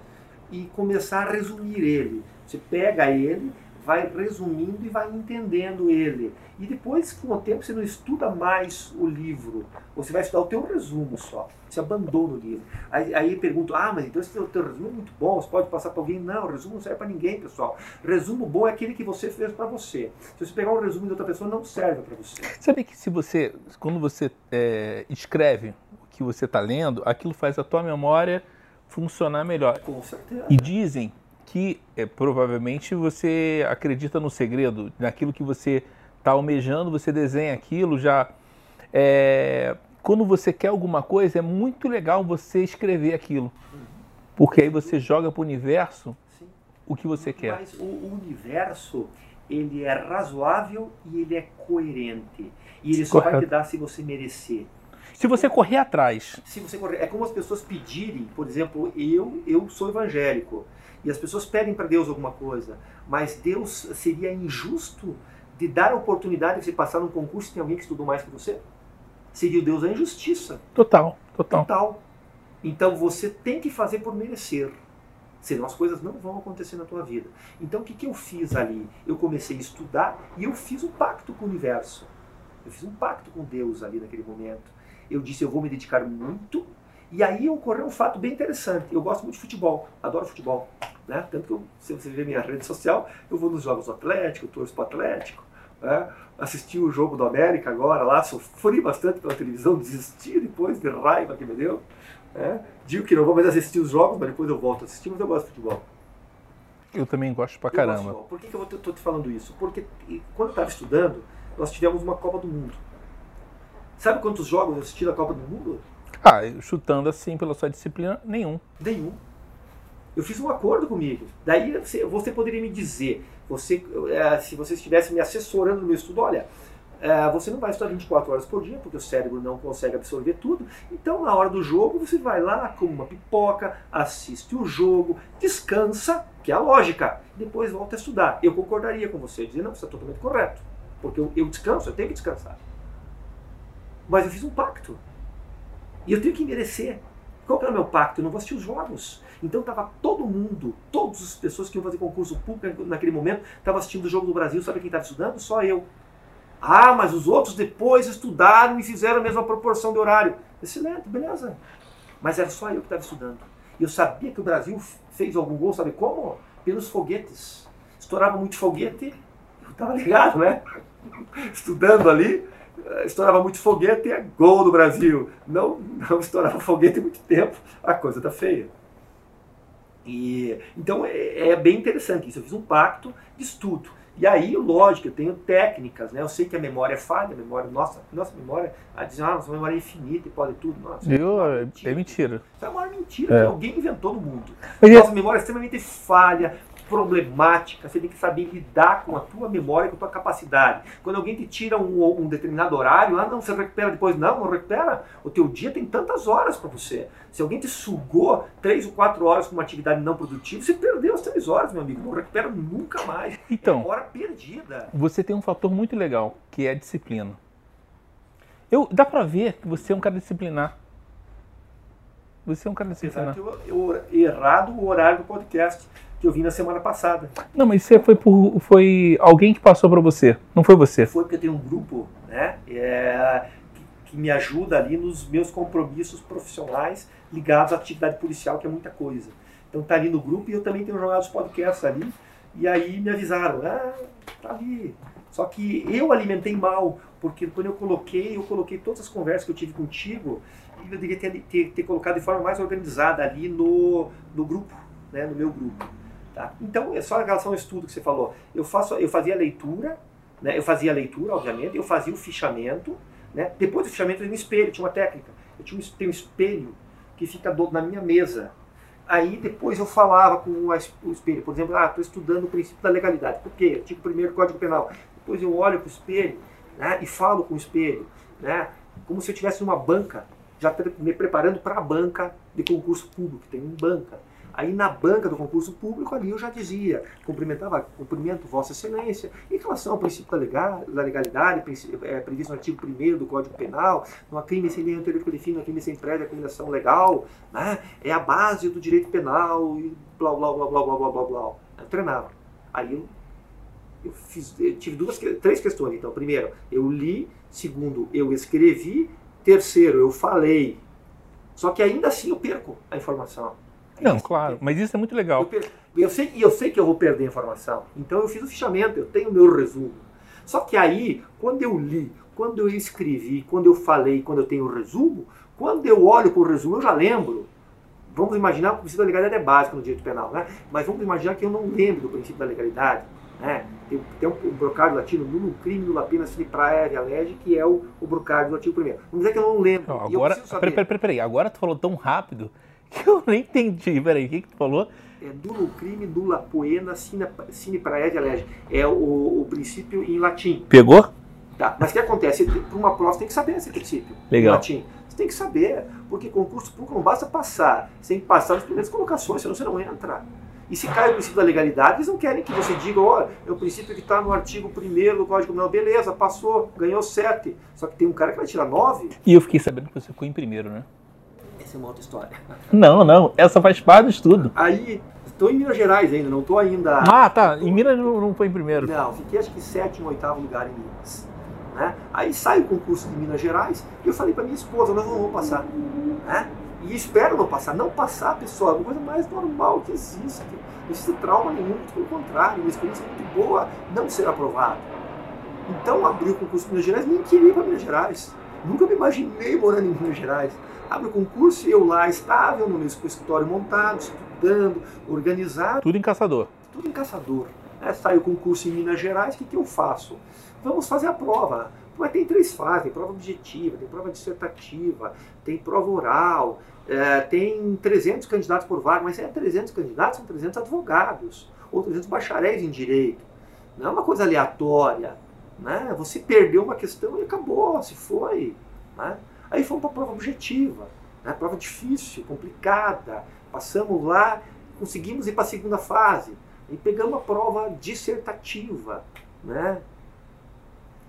e começar a resumir ele. Você pega ele, vai resumindo e vai entendendo ele. E depois, com o tempo, você não estuda mais o livro, você vai estudar o teu resumo só. Você abandona o livro. Aí, aí pergunto, ah, mas então esse teu, teu resumo é muito bom, você pode passar para alguém. Não, o resumo não serve para ninguém, pessoal. Resumo bom é aquele que você fez para você. Se você pegar um resumo de outra pessoa, não serve para você. Sabe que se você, quando você é, escreve o que você está lendo, aquilo faz a tua memória funcionar melhor. Com certeza. E dizem que é, provavelmente você acredita no segredo, naquilo que você está almejando, você desenha aquilo já. É, quando você quer alguma coisa, é muito legal você escrever aquilo. Porque aí você joga para o universo Sim. o que você quer. Mas o, o universo, ele é razoável e ele é coerente. E ele só Correto. vai te dar se você merecer. Se você correr atrás. Se você correr, é como as pessoas pedirem, por exemplo, eu eu sou evangélico e as pessoas pedem para Deus alguma coisa, mas Deus seria injusto de dar a oportunidade de você passar num concurso e tem alguém que estudou mais que você? Seria o Deus da injustiça. Total, total. Total. Então você tem que fazer por merecer. Senão as coisas não vão acontecer na tua vida. Então o que, que eu fiz ali? Eu comecei a estudar e eu fiz um pacto com o universo. Eu fiz um pacto com Deus ali naquele momento. Eu disse, eu vou me dedicar muito. E aí ocorreu um fato bem interessante. Eu gosto muito de futebol, adoro futebol. Né? Tanto que eu, se você ver minha rede social, eu vou nos jogos do Atlético, torço para Atlético. Né? Assisti o jogo do América agora lá, sofri bastante pela televisão, desisti depois de raiva que me deu. Né? Digo que não vou mais assistir os jogos, mas depois eu volto a assistir, mas eu gosto de futebol. Eu também gosto pra caramba. Gosto Por que, que eu estou te falando isso? Porque quando eu estava estudando, nós tivemos uma Copa do Mundo. Sabe quantos jogos eu assisti da Copa do Mundo? Ah, chutando assim pela sua disciplina, nenhum. Nenhum. Eu fiz um acordo comigo. Daí você, você poderia me dizer, você, é, se você estivesse me assessorando no meu estudo, olha, é, você não vai estudar 24 horas por dia, porque o cérebro não consegue absorver tudo. Então, na hora do jogo, você vai lá, come uma pipoca, assiste o jogo, descansa, que é a lógica, depois volta a estudar. Eu concordaria com você, dizer, não, isso é totalmente correto, porque eu, eu descanso, eu tenho que descansar. Mas eu fiz um pacto. E eu tenho que merecer. Qual que era o meu pacto? Eu não vou assistir os jogos. Então estava todo mundo, todas as pessoas que iam fazer concurso público naquele momento, estavam assistindo o Jogo do Brasil. Sabe quem estava estudando? Só eu. Ah, mas os outros depois estudaram e fizeram a mesma proporção de horário. Excelente, beleza. Mas era só eu que estava estudando. Eu sabia que o Brasil fez algum gol, sabe como? Pelos foguetes. Estourava muito foguete, eu estava ligado, né? Estudando ali, estourava muito foguete, é gol do Brasil. Não, não estourava foguete muito tempo, a coisa tá feia. E, então é, é, bem interessante isso. Eu fiz um pacto de estudo. E aí, lógico, eu tenho técnicas, né? Eu sei que a memória é falha, a memória, nossa, nossa memória, a dizer, ah, nossa memória é infinita e pode tudo. Nossa, eu, é mentira. É mentira. Isso é uma mentira é. que alguém inventou no mundo. Nossa memória é extremamente falha, problemática, você tem que saber lidar com a tua memória, com a tua capacidade. Quando alguém te tira um, um determinado horário, ah não, você recupera depois. Não, não recupera. O teu dia tem tantas horas para você. Se alguém te sugou três ou quatro horas com uma atividade não produtiva, você perdeu as três horas, meu amigo. Não recupera nunca mais. Então, é hora perdida. Você tem um fator muito legal, que é a disciplina. Eu, dá pra ver que você é um cara disciplinar. Você é um cara disciplinar. Eu, eu, errado o horário do podcast que eu vi na semana passada. Não, mas isso foi por foi alguém que passou para você, não foi você? Foi porque tem um grupo, né? É, que me ajuda ali nos meus compromissos profissionais ligados à atividade policial, que é muita coisa. Então tá ali no grupo e eu também tenho jogado os podcasts ali. E aí me avisaram, ah, tá ali. Só que eu alimentei mal, porque quando eu coloquei, eu coloquei todas as conversas que eu tive contigo, e eu deveria ter, ter, ter colocado de forma mais organizada ali no, no grupo, né, no meu grupo. Tá? Então, é só em relação ao estudo que você falou. Eu, faço, eu fazia leitura, né, eu fazia a leitura, obviamente, eu fazia o fichamento, né, depois do fichamento eu ia no espelho, tinha uma técnica. Eu tinha um, tenho um espelho que fica do, na minha mesa. Aí depois eu falava com o espelho, por exemplo, ah, estou estudando o princípio da legalidade. Por quê? Eu tinha o primeiro Código Penal. Depois eu olho para o espelho né, e falo com o espelho, né, como se eu estivesse numa banca, já me preparando para a banca de concurso público, tem uma banca. Aí na banca do concurso público, ali eu já dizia, cumprimentava, cumprimento Vossa Excelência, em relação ao princípio da, legalidade, é, previsto no artigo 1 do Código Penal, não há crime sem lei anterior que defina, crime sem prévia combinação legal, né? é a base do direito penal, e blá, blá, blá, blá, blá, blá, blá, blá. Eu treinava. Aí eu, eu, fiz, eu tive duas, três questões, então. Primeiro, eu li, segundo, eu escrevi, terceiro, eu falei. Só que ainda assim eu perco a informação. Não, claro, mas isso é muito legal. Eu, eu, sei, eu sei que eu vou perder informação, então eu fiz o fichamento, eu tenho o meu resumo. Só que aí, quando eu li, quando eu escrevi, quando eu falei, quando eu tenho o resumo, quando eu olho para o resumo, eu já lembro. Vamos imaginar que o princípio da legalidade é básico no direito penal, né? mas vamos imaginar que eu não lembro do princípio da legalidade. Né? Tem, tem um, um brocário latino, nulo crime, nula pena, sine praia, lege, que é o, o brocário do artigo 1 Vamos dizer que eu não lembro. Não, agora, peraí, peraí, peraí, agora tu falou tão rápido que eu nem entendi. Peraí, o que, que tu falou? É dula crime, dula poena, sine, sine praedia lege. É o, o princípio em latim. Pegou? Tá. Mas o que acontece? Para uma prova você tem que saber esse princípio. Legal. Em latim. Você tem que saber, porque concurso público não basta passar. Você tem que passar nas primeiras colocações, senão você não entra. E se cai o princípio da legalidade, eles não querem que você diga, olha, é o princípio que está no artigo 1 do Código Penal. Beleza, passou, ganhou 7. Só que tem um cara que vai tirar 9. E eu fiquei sabendo que você ficou em primeiro, né? Essa é uma outra história. Não, não, essa faz parte do estudo. Aí, estou em Minas Gerais ainda, não estou ainda. Ah, tá. Em Minas não, não foi em primeiro. Não, fiquei acho que sétimo, oitavo lugar em Minas. Né? Aí sai o concurso de Minas Gerais e eu falei para minha esposa, nós não vamos passar. Né? E espero não passar. Não passar, pessoal, é uma coisa mais normal que existe. Não existe trauma nenhum, pelo contrário, uma experiência muito boa não ser aprovado. Então abri o concurso de Minas Gerais, nem queria ir para Minas Gerais. Nunca me imaginei morando em Minas Gerais abre o concurso e eu lá estável, no meu escritório montado, estudando, organizado. Tudo em caçador. Tudo em caçador. É, sai o concurso em Minas Gerais, o que, que eu faço? Vamos fazer a prova. Mas tem três fases, tem prova objetiva, tem prova dissertativa, tem prova oral, é, tem 300 candidatos por vaga, mas é 300 candidatos, são 300 advogados, ou 300 bacharéis em direito. Não é uma coisa aleatória. Né? Você perdeu uma questão e acabou, se foi. Né? Aí fomos para a prova objetiva, né? prova difícil, complicada. Passamos lá, conseguimos ir para a segunda fase. E pegamos a prova dissertativa. Né?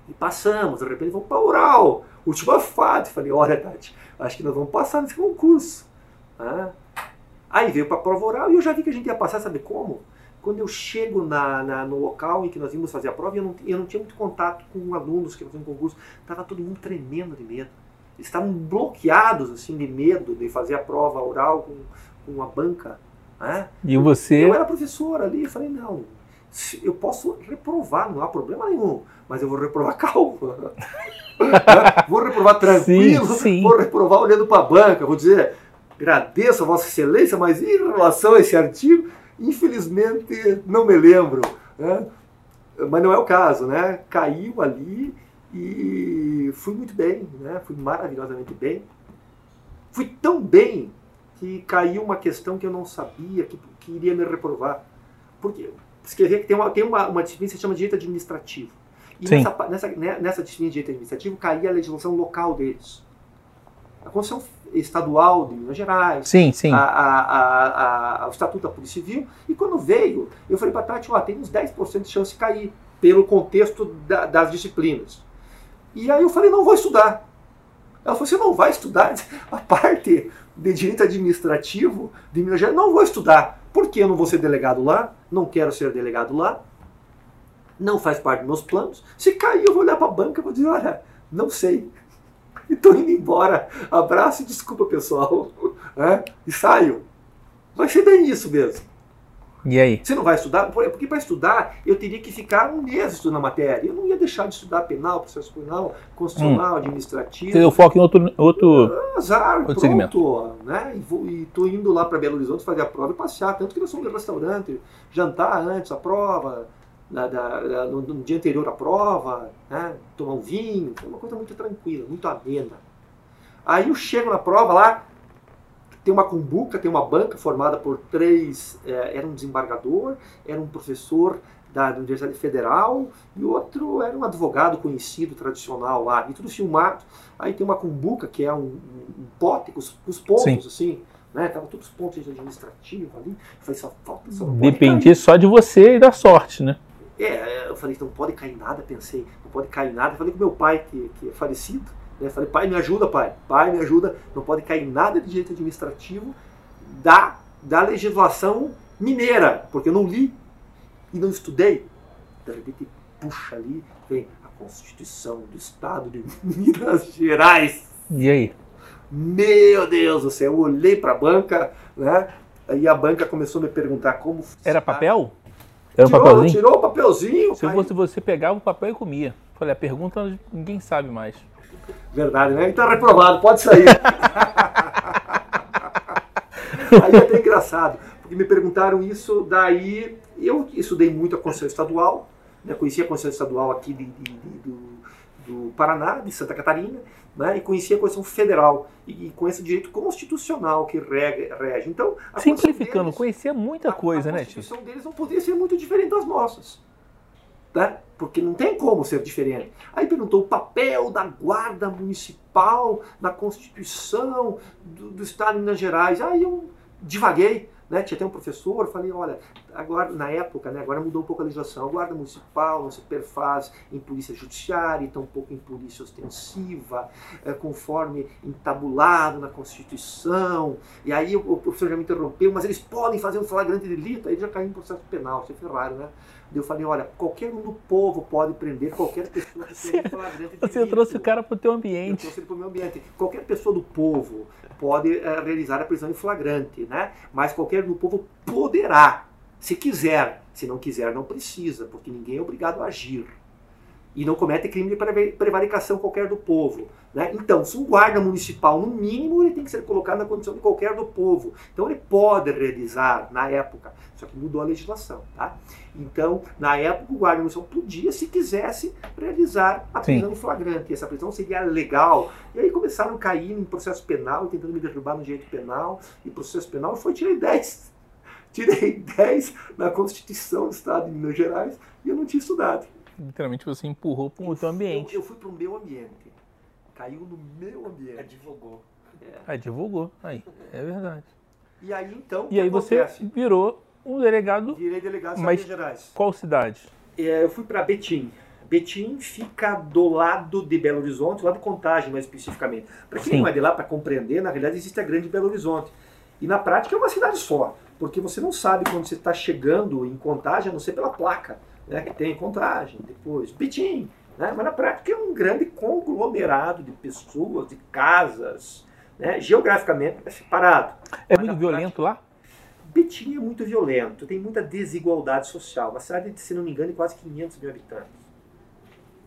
E passamos, de repente vamos para oral, última fase. Falei, olha, Tati, acho que nós vamos passar nesse concurso. Né? Aí veio para a prova oral e eu já vi que a gente ia passar, sabe como? Quando eu chego na, na, no local em que nós íamos fazer a prova, eu não, eu não tinha muito contato com alunos que faziam concurso, estava todo mundo tremendo de medo estavam bloqueados assim de medo de fazer a prova oral com, com uma banca. Né? E você? Eu era professor ali, falei, não, eu posso reprovar, não há problema nenhum, mas eu vou reprovar calmo. vou reprovar tranquilo, sim, sim. vou reprovar olhando para a banca, vou dizer, agradeço a Vossa Excelência, mas em relação a esse artigo, infelizmente não me lembro. Né? Mas não é o caso, né? Caiu ali e fui muito bem, né? fui maravilhosamente bem. Fui tão bem que caiu uma questão que eu não sabia que, que iria me reprovar. Porque escrever que tem uma, tem uma, uma disciplina que se chama direito administrativo. E nessa, nessa, né, nessa disciplina de direito administrativo caía a legislação local deles. A Constituição Estadual de Minas Gerais, sim, sim. A, a, a, o Estatuto da Polícia Civil. E quando veio, eu falei para a Tati, ó, tem uns 10% de chance de cair, pelo contexto da, das disciplinas. E aí eu falei, não vou estudar. Ela falou, você não vai estudar a parte de direito administrativo de Minas Gerais? Não vou estudar. Porque eu não vou ser delegado lá, não quero ser delegado lá, não faz parte dos meus planos. Se cair, eu vou olhar para a banca e vou dizer, olha, não sei. e tô indo embora. Abraço e desculpa, pessoal. É? E saio. Vai ser bem isso mesmo. E aí? Você não vai estudar? Porque para estudar eu teria que ficar um mês estudando a matéria. Eu não ia deixar de estudar penal, processo penal, constitucional, hum. administrativo. Você deu foco em outro. outro... Azar, outro pronto, segmento. Né? E, estou indo lá para Belo Horizonte fazer a prova e passear. Tanto que nós somos no restaurante, jantar antes, a prova, da, da, no, no, dia anterior à prova, né? tomar um vinho. É uma coisa muito tranquila, muito amena. Aí eu chego na prova lá, tem uma cumbuca, tem uma banca formada por três, é, era um desembargador, era um professor da, da Universidade Federal e outro era um advogado conhecido, tradicional lá, e tudo filmado. Aí tem uma cumbuca, que é um, um pote com os, os pontos, Sim. assim, né? Tava todos os pontos administrativos ali. Eu falei, só falta, só Dependia só de você e da sorte, né? É, eu falei, não pode cair nada, pensei, não pode cair nada. Eu falei com meu pai, que, que é falecido, Falei, pai, me ajuda, pai. Pai, me ajuda. Não pode cair nada de direito administrativo da, da legislação mineira, porque eu não li e não estudei. De repente, puxa ali, vem a Constituição do Estado de Minas Gerais. E aí? Meu Deus do céu, eu olhei para a banca, né? Aí a banca começou a me perguntar como. Era papel? Era um tirou, papelzinho? Tirou o papelzinho. Se fosse você pegava o papel e comia. Falei, a pergunta ninguém sabe mais. Verdade, né? Então é reprovado, pode sair. Aí é até engraçado, porque me perguntaram isso, daí eu estudei muito a Constituição Estadual, né? conheci a Constituição Estadual aqui de, de, de, do, do Paraná, de Santa Catarina, né? e conheci a Constituição Federal, e, e conheço o direito constitucional que rege. rege. Então, Simplificando, deles, conhecia muita coisa, a, a né, A Constituição deles não podia ser muito diferente das nossas. Tá? porque não tem como ser diferente. Aí perguntou o papel da guarda municipal na Constituição do, do Estado de Minas Gerais. Aí eu divaguei, né? Tinha até um professor, falei, olha, agora na época, né, agora mudou um pouco a legislação. A guarda municipal não se perfaz em polícia judiciária, e tampouco em polícia ostensiva, é, conforme entabulado na Constituição. E aí o, o professor já me interrompeu, mas eles podem fazer um flagrante delito, aí já caiu em processo penal, isso é Ferrari, né? Eu falei, olha, qualquer um do povo pode prender qualquer pessoa que flagrante Você trouxe o cara para o teu ambiente. Eu trouxe ele para o meu ambiente. Qualquer pessoa do povo pode uh, realizar a prisão em flagrante, né? Mas qualquer um do povo poderá, se quiser. Se não quiser, não precisa, porque ninguém é obrigado a agir e não comete crime de prevaricação qualquer do povo. Né? Então, se um guarda municipal, no mínimo, ele tem que ser colocado na condição de qualquer do povo. Então, ele pode realizar, na época, só que mudou a legislação. Tá? Então, na época, o guarda municipal podia, se quisesse, realizar a prisão em flagrante. Essa prisão seria legal. E aí começaram a cair em processo penal, tentando me derrubar no direito penal. E processo penal foi, tirei 10. Tirei 10 na Constituição do Estado de Minas Gerais e eu não tinha estudado literalmente você empurrou para o teu ambiente. Eu, eu fui para o meu ambiente. Caiu no meu ambiente. Advogou. É. Advogou, aí, é verdade. E aí então. E aí acontece? você virou um delegado. Virei delegado de mas Gerais. Qual cidade? É, eu fui para Betim. Betim fica do lado de Belo Horizonte, lá de Contagem mais especificamente. Para quem Sim. não é de lá, para compreender, na realidade existe a Grande Belo Horizonte. E na prática é uma cidade só, porque você não sabe quando você está chegando em Contagem, a não ser pela placa né, que tem contagem, depois Betim, né, mas na prática é um grande conglomerado de pessoas, de casas, né, geograficamente é separado. É muito violento prática, lá? Betim é muito violento, tem muita desigualdade social. Uma cidade, se não me engano, de quase 500 mil habitantes.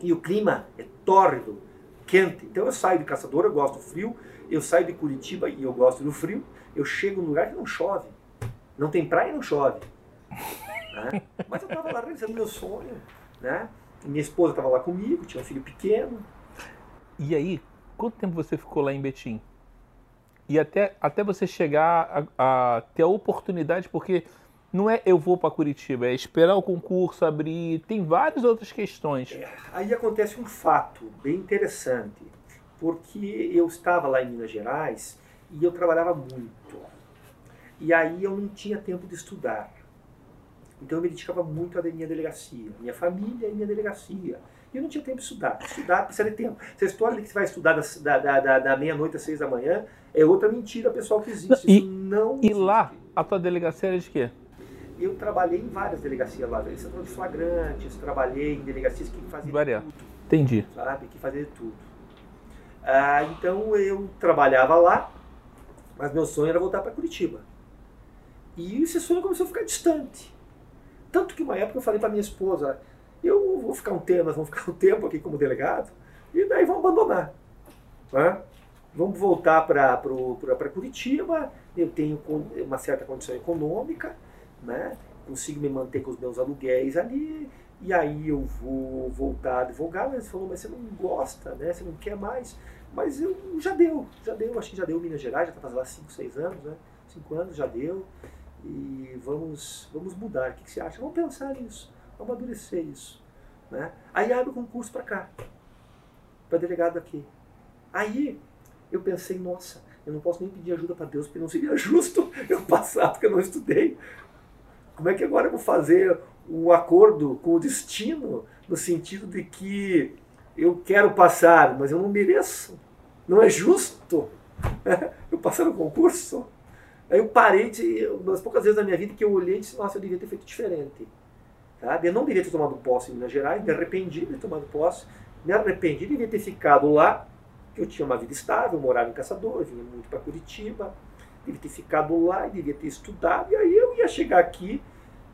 E o clima é tórrido, quente. Então eu saio de Caçador, eu gosto do frio. Eu saio de Curitiba e eu gosto do frio. Eu chego num lugar que não chove. Não tem praia e não chove. Né? Mas eu estava lá realizando meu sonho. Né? Minha esposa estava lá comigo, tinha um filho pequeno. E aí, quanto tempo você ficou lá em Betim? E até, até você chegar a, a ter a oportunidade, porque não é eu vou para Curitiba, é esperar o concurso abrir, tem várias outras questões. É, aí acontece um fato bem interessante, porque eu estava lá em Minas Gerais e eu trabalhava muito. E aí eu não tinha tempo de estudar. Então eu me dedicava muito à minha delegacia, minha família e minha delegacia. E eu não tinha tempo de estudar. Estudar precisa de tempo. Essa história de que você vai estudar da, da, da, da meia-noite às seis da manhã é outra mentira pessoal que existe. E, Isso não E lá, a tua delegacia era de quê? Eu trabalhei em várias delegacias lá. Setor de flagrantes, trabalhei em delegacias que faziam Varia. tudo. Entendi. Sabe? Que faziam tudo. Ah, então eu trabalhava lá, mas meu sonho era voltar para Curitiba. E esse sonho começou a ficar distante. Tanto que uma época eu falei para minha esposa, eu vou ficar um tempo, nós vamos ficar um tempo aqui como delegado, e daí vamos abandonar. Né? Vamos voltar para Curitiba, eu tenho uma certa condição econômica, né? consigo me manter com os meus aluguéis ali, e aí eu vou voltar a advogar, mas falou, mas você não gosta, né? Você não quer mais. Mas eu já deu, já deu, acho que já deu Minas Gerais, já está fazendo lá 5, 6 anos, né? 5 anos já deu. E vamos, vamos mudar. O que, que você acha? Vamos pensar nisso, vamos amadurecer isso. Né? Aí abre o concurso para cá, para delegado aqui. Aí eu pensei, nossa, eu não posso nem pedir ajuda para Deus, porque não seria justo eu passar, porque eu não estudei. Como é que agora eu vou fazer um acordo com o destino, no sentido de que eu quero passar, mas eu não mereço? Não é justo eu passar no concurso? Aí eu parei, de, uma das poucas vezes da minha vida que eu olhei e disse, nossa, eu devia ter feito diferente. Sabe? Eu não devia ter tomado posse em Minas Gerais, me arrependi de ter tomado posse, me arrependi, devia ter ficado lá, que eu tinha uma vida estável, morava em Caçador, vinha muito para Curitiba, devia ter ficado lá devia ter estudado, e aí eu ia chegar aqui,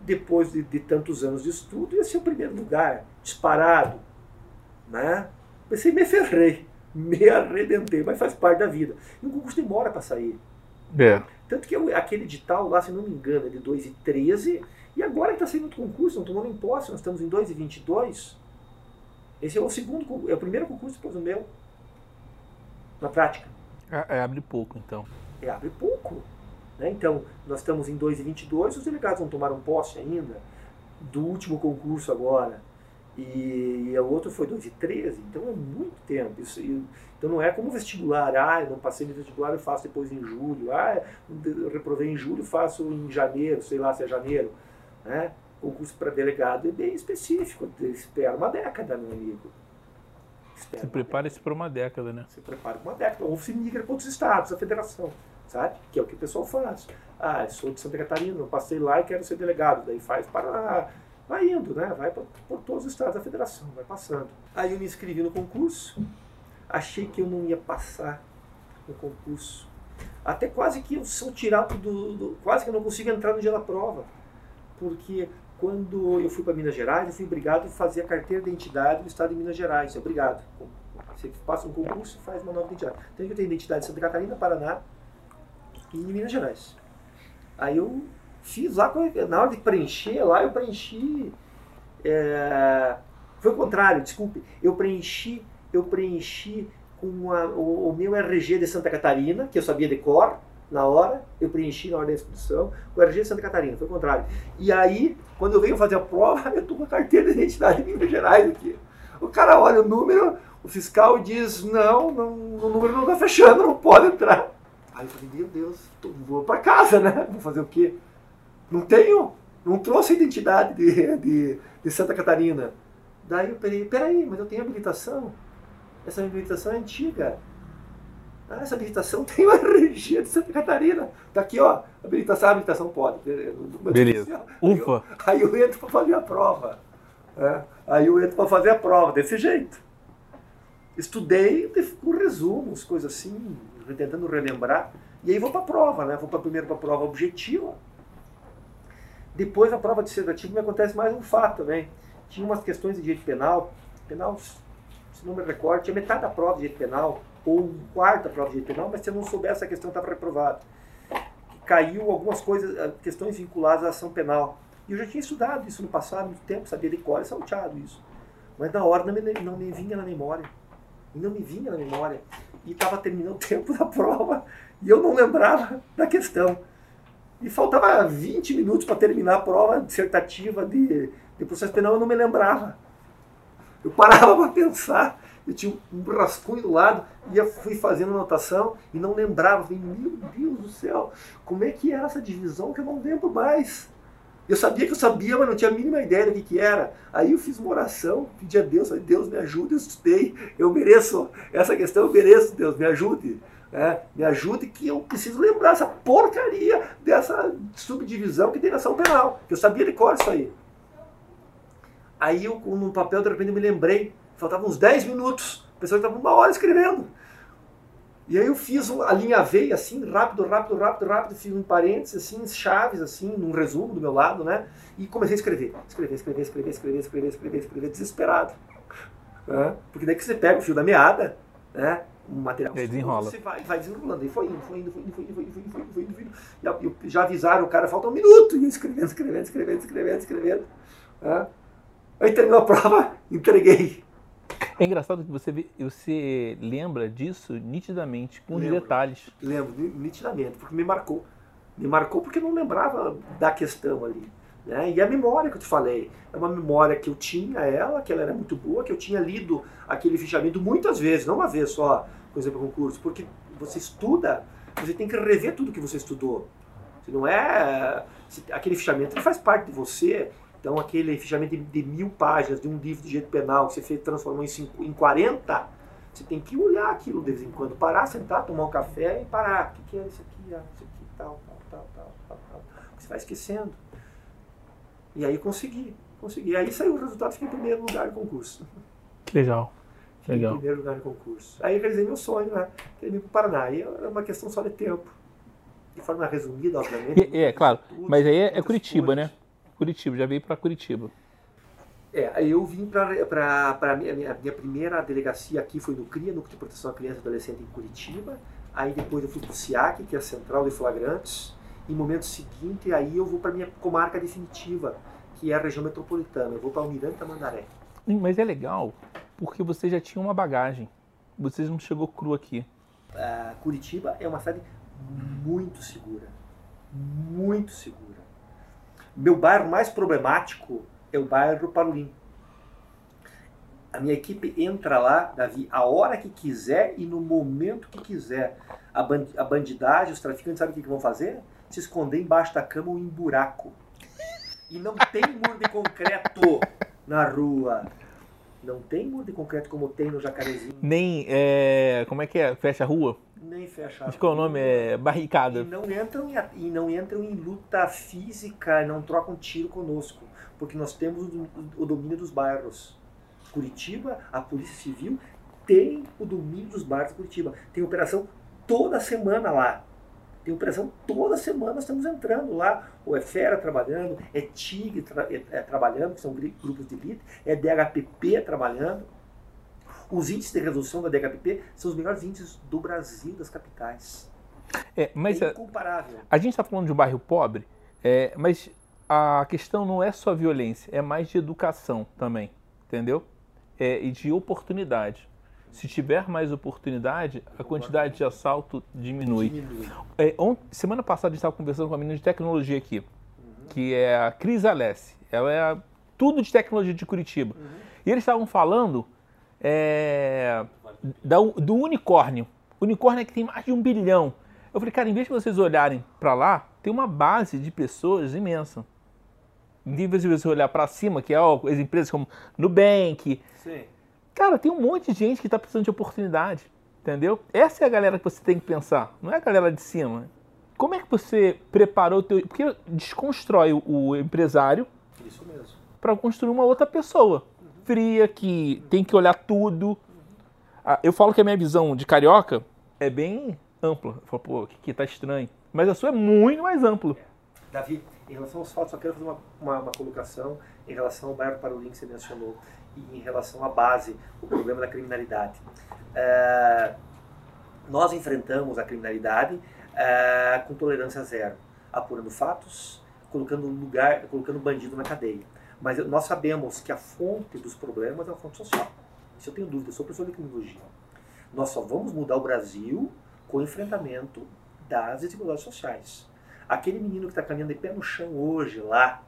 depois de, de tantos anos de estudo, ia ser o primeiro lugar, disparado. Né? Pensei, me ferrei, me arrebentei, mas faz parte da vida. E o concurso demora para sair. É. Tanto que eu, aquele edital lá, se não me engano, é de 2 e 13, e agora está saindo outro concurso, não tomou nem posse, nós estamos em 2 e 22. Esse é o segundo, é o primeiro concurso depois do meu, na prática. É, é, abre pouco, então. É, abre pouco. Né? Então, nós estamos em 2 e 22, os delegados não tomaram posse ainda do último concurso agora. E, e o outro foi 2 e 13, então é muito tempo. Isso, então não é como vestibular, ah, eu não passei no vestibular, eu faço depois em julho, ah, eu reprovei em julho, faço em janeiro, sei lá se é janeiro. Né? Concurso para delegado é bem específico, espera uma década, meu amigo. Espera se prepare-se para uma década, né? Se prepara para uma década, ou se migra para outros estados, a federação, sabe? Que é o que o pessoal faz. Ah, sou de Santa Catarina, não passei lá e quero ser delegado. Daí faz para vai indo, né? Vai por, todos os estados da federação, vai passando. Aí eu me inscrevi no concurso, achei que eu não ia passar no concurso. Até quase que eu sou tirado do, do, Quase que eu não consigo entrar no dia da prova. Porque quando eu fui para Minas Gerais, eu fui obrigado a fazer a carteira de identidade do estado de Minas Gerais. Obrigado. Você passa um concurso e faz uma nova identidade. Então eu tenho identidade de Santa Catarina, Paraná e Minas Gerais. Aí eu Fiz lá, na hora de preencher lá, eu preenchi. É, foi o contrário, desculpe. Eu preenchi, eu preenchi com a, o, o, meu RG de Santa Catarina, que eu sabia de cor na hora, eu preenchi na hora da inscrição, com o RG de Santa Catarina, foi o contrário. E aí, quando eu venho fazer a prova, eu estou com a carteira de identidade de Minas Gerais aqui. O cara olha o número, o fiscal diz, não, não o número não está fechando, não pode entrar. Aí eu falei, meu Deus, vou para casa, né? Vou fazer o quê? Não tenho, não trouxe a identidade de, de, de Santa Catarina. Daí eu falei, peraí, mas eu tenho habilitação. Essa habilitação é antiga. Ah, essa habilitação tem uma RG de Santa Catarina. Tá aqui, ó. Habilitação, habilitação pode. Beleza. Ufa. Aí eu, aí eu entro para fazer a prova. É, aí eu entro para fazer a prova, desse jeito. Estudei com resumos, coisas assim, tentando relembrar. E aí vou para a prova, né? Vou pra, primeiro para a prova objetiva. Depois, na prova dissertativa, me acontece mais um fato também. Tinha umas questões de direito penal, penal, se não me recordo, tinha metade da prova de direito penal, ou um quarto da prova de direito penal, mas se eu não soubesse essa questão, estava reprovado. Caiu algumas coisas, eh, questões vinculadas à ação penal. E eu já tinha estudado isso no passado, muito tempo, sabia de cor e salteado isso. Mas na hora não me, não me vinha na memória. Não me vinha na memória. E estava terminando o tempo da prova e eu não lembrava da questão. E faltava 20 minutos para terminar a prova dissertativa de, de processo penal, eu não me lembrava. Eu parava para pensar, eu tinha um rascunho do lado, ia fui fazendo anotação e não lembrava. Falei, meu Deus do céu, como é que era essa divisão que eu não lembro mais? Eu sabia que eu sabia, mas não tinha a mínima ideia do que, que era. Aí eu fiz uma oração, pedi a Deus, falei, Deus me ajude, eu estudei, eu mereço essa questão, eu mereço, Deus me ajude. É, me ajude que eu preciso lembrar essa porcaria dessa subdivisão que tem na ação penal. Eu sabia de cor isso aí. Aí eu, no papel, de repente, eu me lembrei, faltavam uns 10 minutos, a pessoa estava uma hora escrevendo. E aí eu fiz a linha veio assim, rápido, rápido, rápido, rápido, fiz um parênteses, assim, chaves, assim, num resumo do meu lado, né? E comecei a escrever. Escrever, escrever, escrever, escrever, escrever, escrever, escrever, desesperado. Porque daí que você pega o fio da meada, né? Um material. E desenrola. Você vai, vai desenrolando. E foi indo, foi indo, foi indo, foi indo, foi indo, foi indo, foi indo, foi indo, foi indo. E já avisaram o cara, falta um minuto. E eu escrevendo, escrevendo, escrevendo, escrevendo, escrevendo. Né? Aí terminou a prova, entreguei. É engraçado que você, você lembra disso nitidamente, com lembro, os detalhes. Lembro, nitidamente, porque me marcou. Me marcou porque eu não lembrava da questão ali. Né? E a memória que eu te falei, é uma memória que eu tinha ela, que ela era muito boa, que eu tinha lido aquele fichamento muitas vezes, não uma vez só, por exemplo, concurso, porque você estuda, você tem que rever tudo que você estudou. Se não é. Aquele fichamento ele faz parte de você, então, aquele fichamento de, de, mil páginas de um livro de direito penal que você fez, transformou em, cinco, em 40, você tem que olhar aquilo de vez em quando, parar, sentar, tomar um café e parar. O que, que é isso aqui? Ah, isso aqui, tal, tal, tal, tal, tal, tal. Você vai esquecendo. E aí consegui, consegui. Aí saiu o resultado, fiquei em primeiro lugar no concurso. Legal. Legal. Em primeiro lugar no concurso. Aí eu realizei meu sonho, né? Queria ir para o Paraná. Aí era uma questão só de tempo. De forma resumida, obviamente. É, é claro. Mas aí é, é Curitiba, né? Curitiba, já veio para Curitiba. É, eu vim para a minha, minha, primeira delegacia aqui, foi no CRIA, Núcleo de Proteção à Criança e Adolescente em Curitiba. Aí depois eu fui para o SIAC, que é a Central de Flagrantes. Em momento seguinte, aí eu vou para minha comarca definitiva, que é a região metropolitana. Eu vou para Almirante Tamandaré. Mas é legal, porque você já tinha uma bagagem. Você não chegou cru aqui. Uh, Curitiba é uma cidade muito segura. Muito segura. Meu bairro mais problemático é o bairro Parolim. A minha equipe entra lá, Davi, a hora que quiser e no momento que quiser. A, band a bandidagem, os traficantes, sabem o que, que vão fazer? Se esconder embaixo da cama ou em buraco. E não tem muro de concreto na rua. Não tem muro de concreto como tem no Jacarezinho. Nem, é, como é que é? Fecha a rua? Nem fecha a rua. Qual o nome? É barricada. E não, entram em, e não entram em luta física, não trocam tiro conosco. Porque nós temos o, o domínio dos bairros. Curitiba, a Polícia Civil tem o domínio dos bairros de Curitiba. Tem operação toda semana lá. Tem operação toda semana, nós estamos entrando lá. O é Fera trabalhando, é TIG tra é, é, trabalhando, que são grupos de elite, é DHPP trabalhando. Os índices de resolução da DHPP são os melhores índices do Brasil, das capitais. É, mas é incomparável. A, a gente está falando de um bairro pobre, é, mas a questão não é só violência, é mais de educação também, entendeu? É, e de oportunidade. Se tiver mais oportunidade, a quantidade de assalto diminui. diminui. É, on, semana passada a gente estava conversando com uma menina de tecnologia aqui, uhum. que é a Cris Alessi. Ela é tudo de tecnologia de Curitiba. Uhum. E eles estavam falando é, da, do unicórnio. O unicórnio é que tem mais de um bilhão. Eu falei, cara, em vez de vocês olharem para lá, tem uma base de pessoas imensa. Em vez de você olhar para cima, que é ó, as empresas como Nubank, Sim. Cara, tem um monte de gente que está precisando de oportunidade, entendeu? Essa é a galera que você tem que pensar, não é a galera de cima. Como é que você preparou o teu... Porque desconstrói o empresário Isso mesmo. para construir uma outra pessoa. Uhum. Fria, que uhum. tem que olhar tudo. Uhum. Eu falo que a minha visão de carioca é bem ampla. Eu falo, pô, que tá estranho. Mas a sua é muito mais ampla. Davi, em relação aos fatos, só quero fazer uma, uma, uma colocação em relação ao bairro Parolim que você mencionou e em relação à base, o problema da criminalidade. É, nós enfrentamos a criminalidade é, com tolerância zero, apurando fatos, colocando lugar, colocando bandido na cadeia. Mas nós sabemos que a fonte dos problemas é a fonte social. Isso eu tenho dúvida, eu sou professor de criminologia. Nós só vamos mudar o Brasil com o enfrentamento das desigualdades sociais. Aquele menino que está caminhando de pé no chão hoje lá,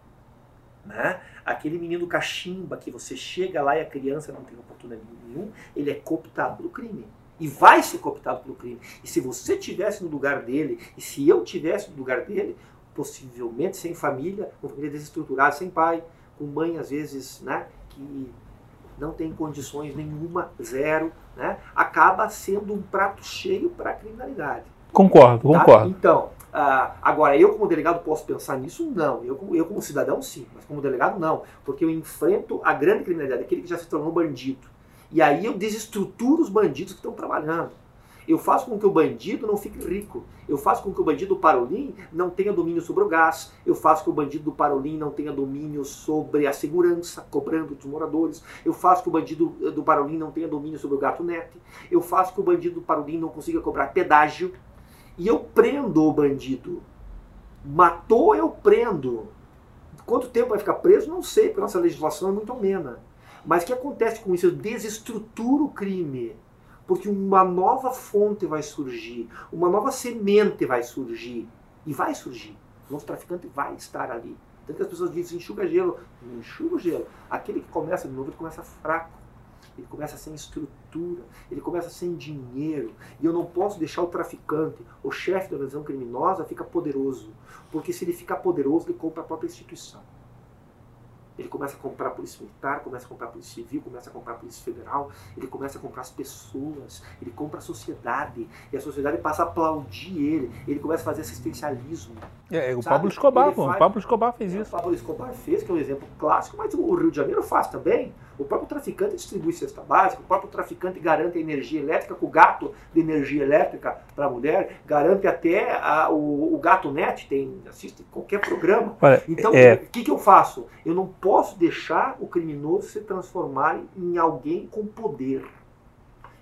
né? Aquele menino cachimba que você chega lá e a criança não tem oportunidade nenhuma, ele é cooptado pelo crime. E vai ser cooptado pelo crime. E se você tivesse no lugar dele, e se eu tivesse no lugar dele, possivelmente sem família, com família desestruturada, sem pai, com mãe às vezes, né, que não tem condições nenhuma, zero, né, acaba sendo um prato cheio para a criminalidade. Concordo, tá? concordo. Então, ah, agora, eu como delegado posso pensar nisso? Não. Eu, eu como cidadão, sim. Mas como delegado, não. Porque eu enfrento a grande criminalidade, aquele que já se tornou bandido. E aí eu desestruturo os bandidos que estão trabalhando. Eu faço com que o bandido não fique rico. Eu faço com que o bandido do Parolim não tenha domínio sobre o gás. Eu faço com que o bandido do Parolim não tenha domínio sobre a segurança, cobrando dos moradores. Eu faço que o bandido do Parolim não tenha domínio sobre o gato net. Eu faço que o bandido do Parolim não consiga cobrar pedágio. E eu prendo o bandido. Matou, eu prendo. Quanto tempo vai ficar preso? Não sei, porque nossa legislação é muito amena. Mas o que acontece com isso? Eu desestruturo o crime porque uma nova fonte vai surgir, uma nova semente vai surgir. E vai surgir. O nosso traficante vai estar ali. Tanto que as pessoas dizem, enxuga gelo. Não enxuga o gelo. Aquele que começa de novo, ele começa fraco. Ele começa sem estrutura, ele começa sem dinheiro. E eu não posso deixar o traficante, o chefe da organização criminosa, ficar poderoso. Porque se ele ficar poderoso, ele compra a própria instituição. Ele começa a comprar a polícia militar, começa a comprar a polícia civil, começa a comprar a polícia federal, ele começa a comprar as pessoas, ele compra a sociedade, e a sociedade passa a aplaudir ele, ele começa a fazer assistencialismo. É, é o Pablo Escobar, faz, o Pablo Escobar fez é, isso. O Pablo Escobar fez, que é um exemplo clássico, mas o Rio de Janeiro faz também. O próprio traficante distribui cesta básica, o próprio traficante garante a energia elétrica com o gato de energia elétrica para a mulher, garante até a, o, o, gato net, tem, assiste qualquer programa. Olha, então, é... o que, que eu faço? Eu não posso deixar o criminoso se transformar em alguém com poder.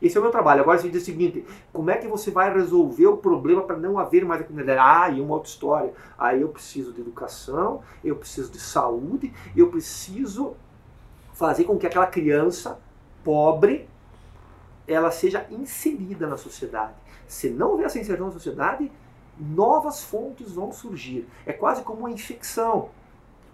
Esse é o meu trabalho. Agora você diz o seguinte: como é que você vai resolver o problema para não haver mais a criminalidade? Ah, e uma outra história. Aí eu preciso de educação, eu preciso de saúde, eu preciso fazer com que aquela criança pobre ela seja inserida na sociedade. Se não houver essa inserção na sociedade, novas fontes vão surgir. É quase como uma infecção.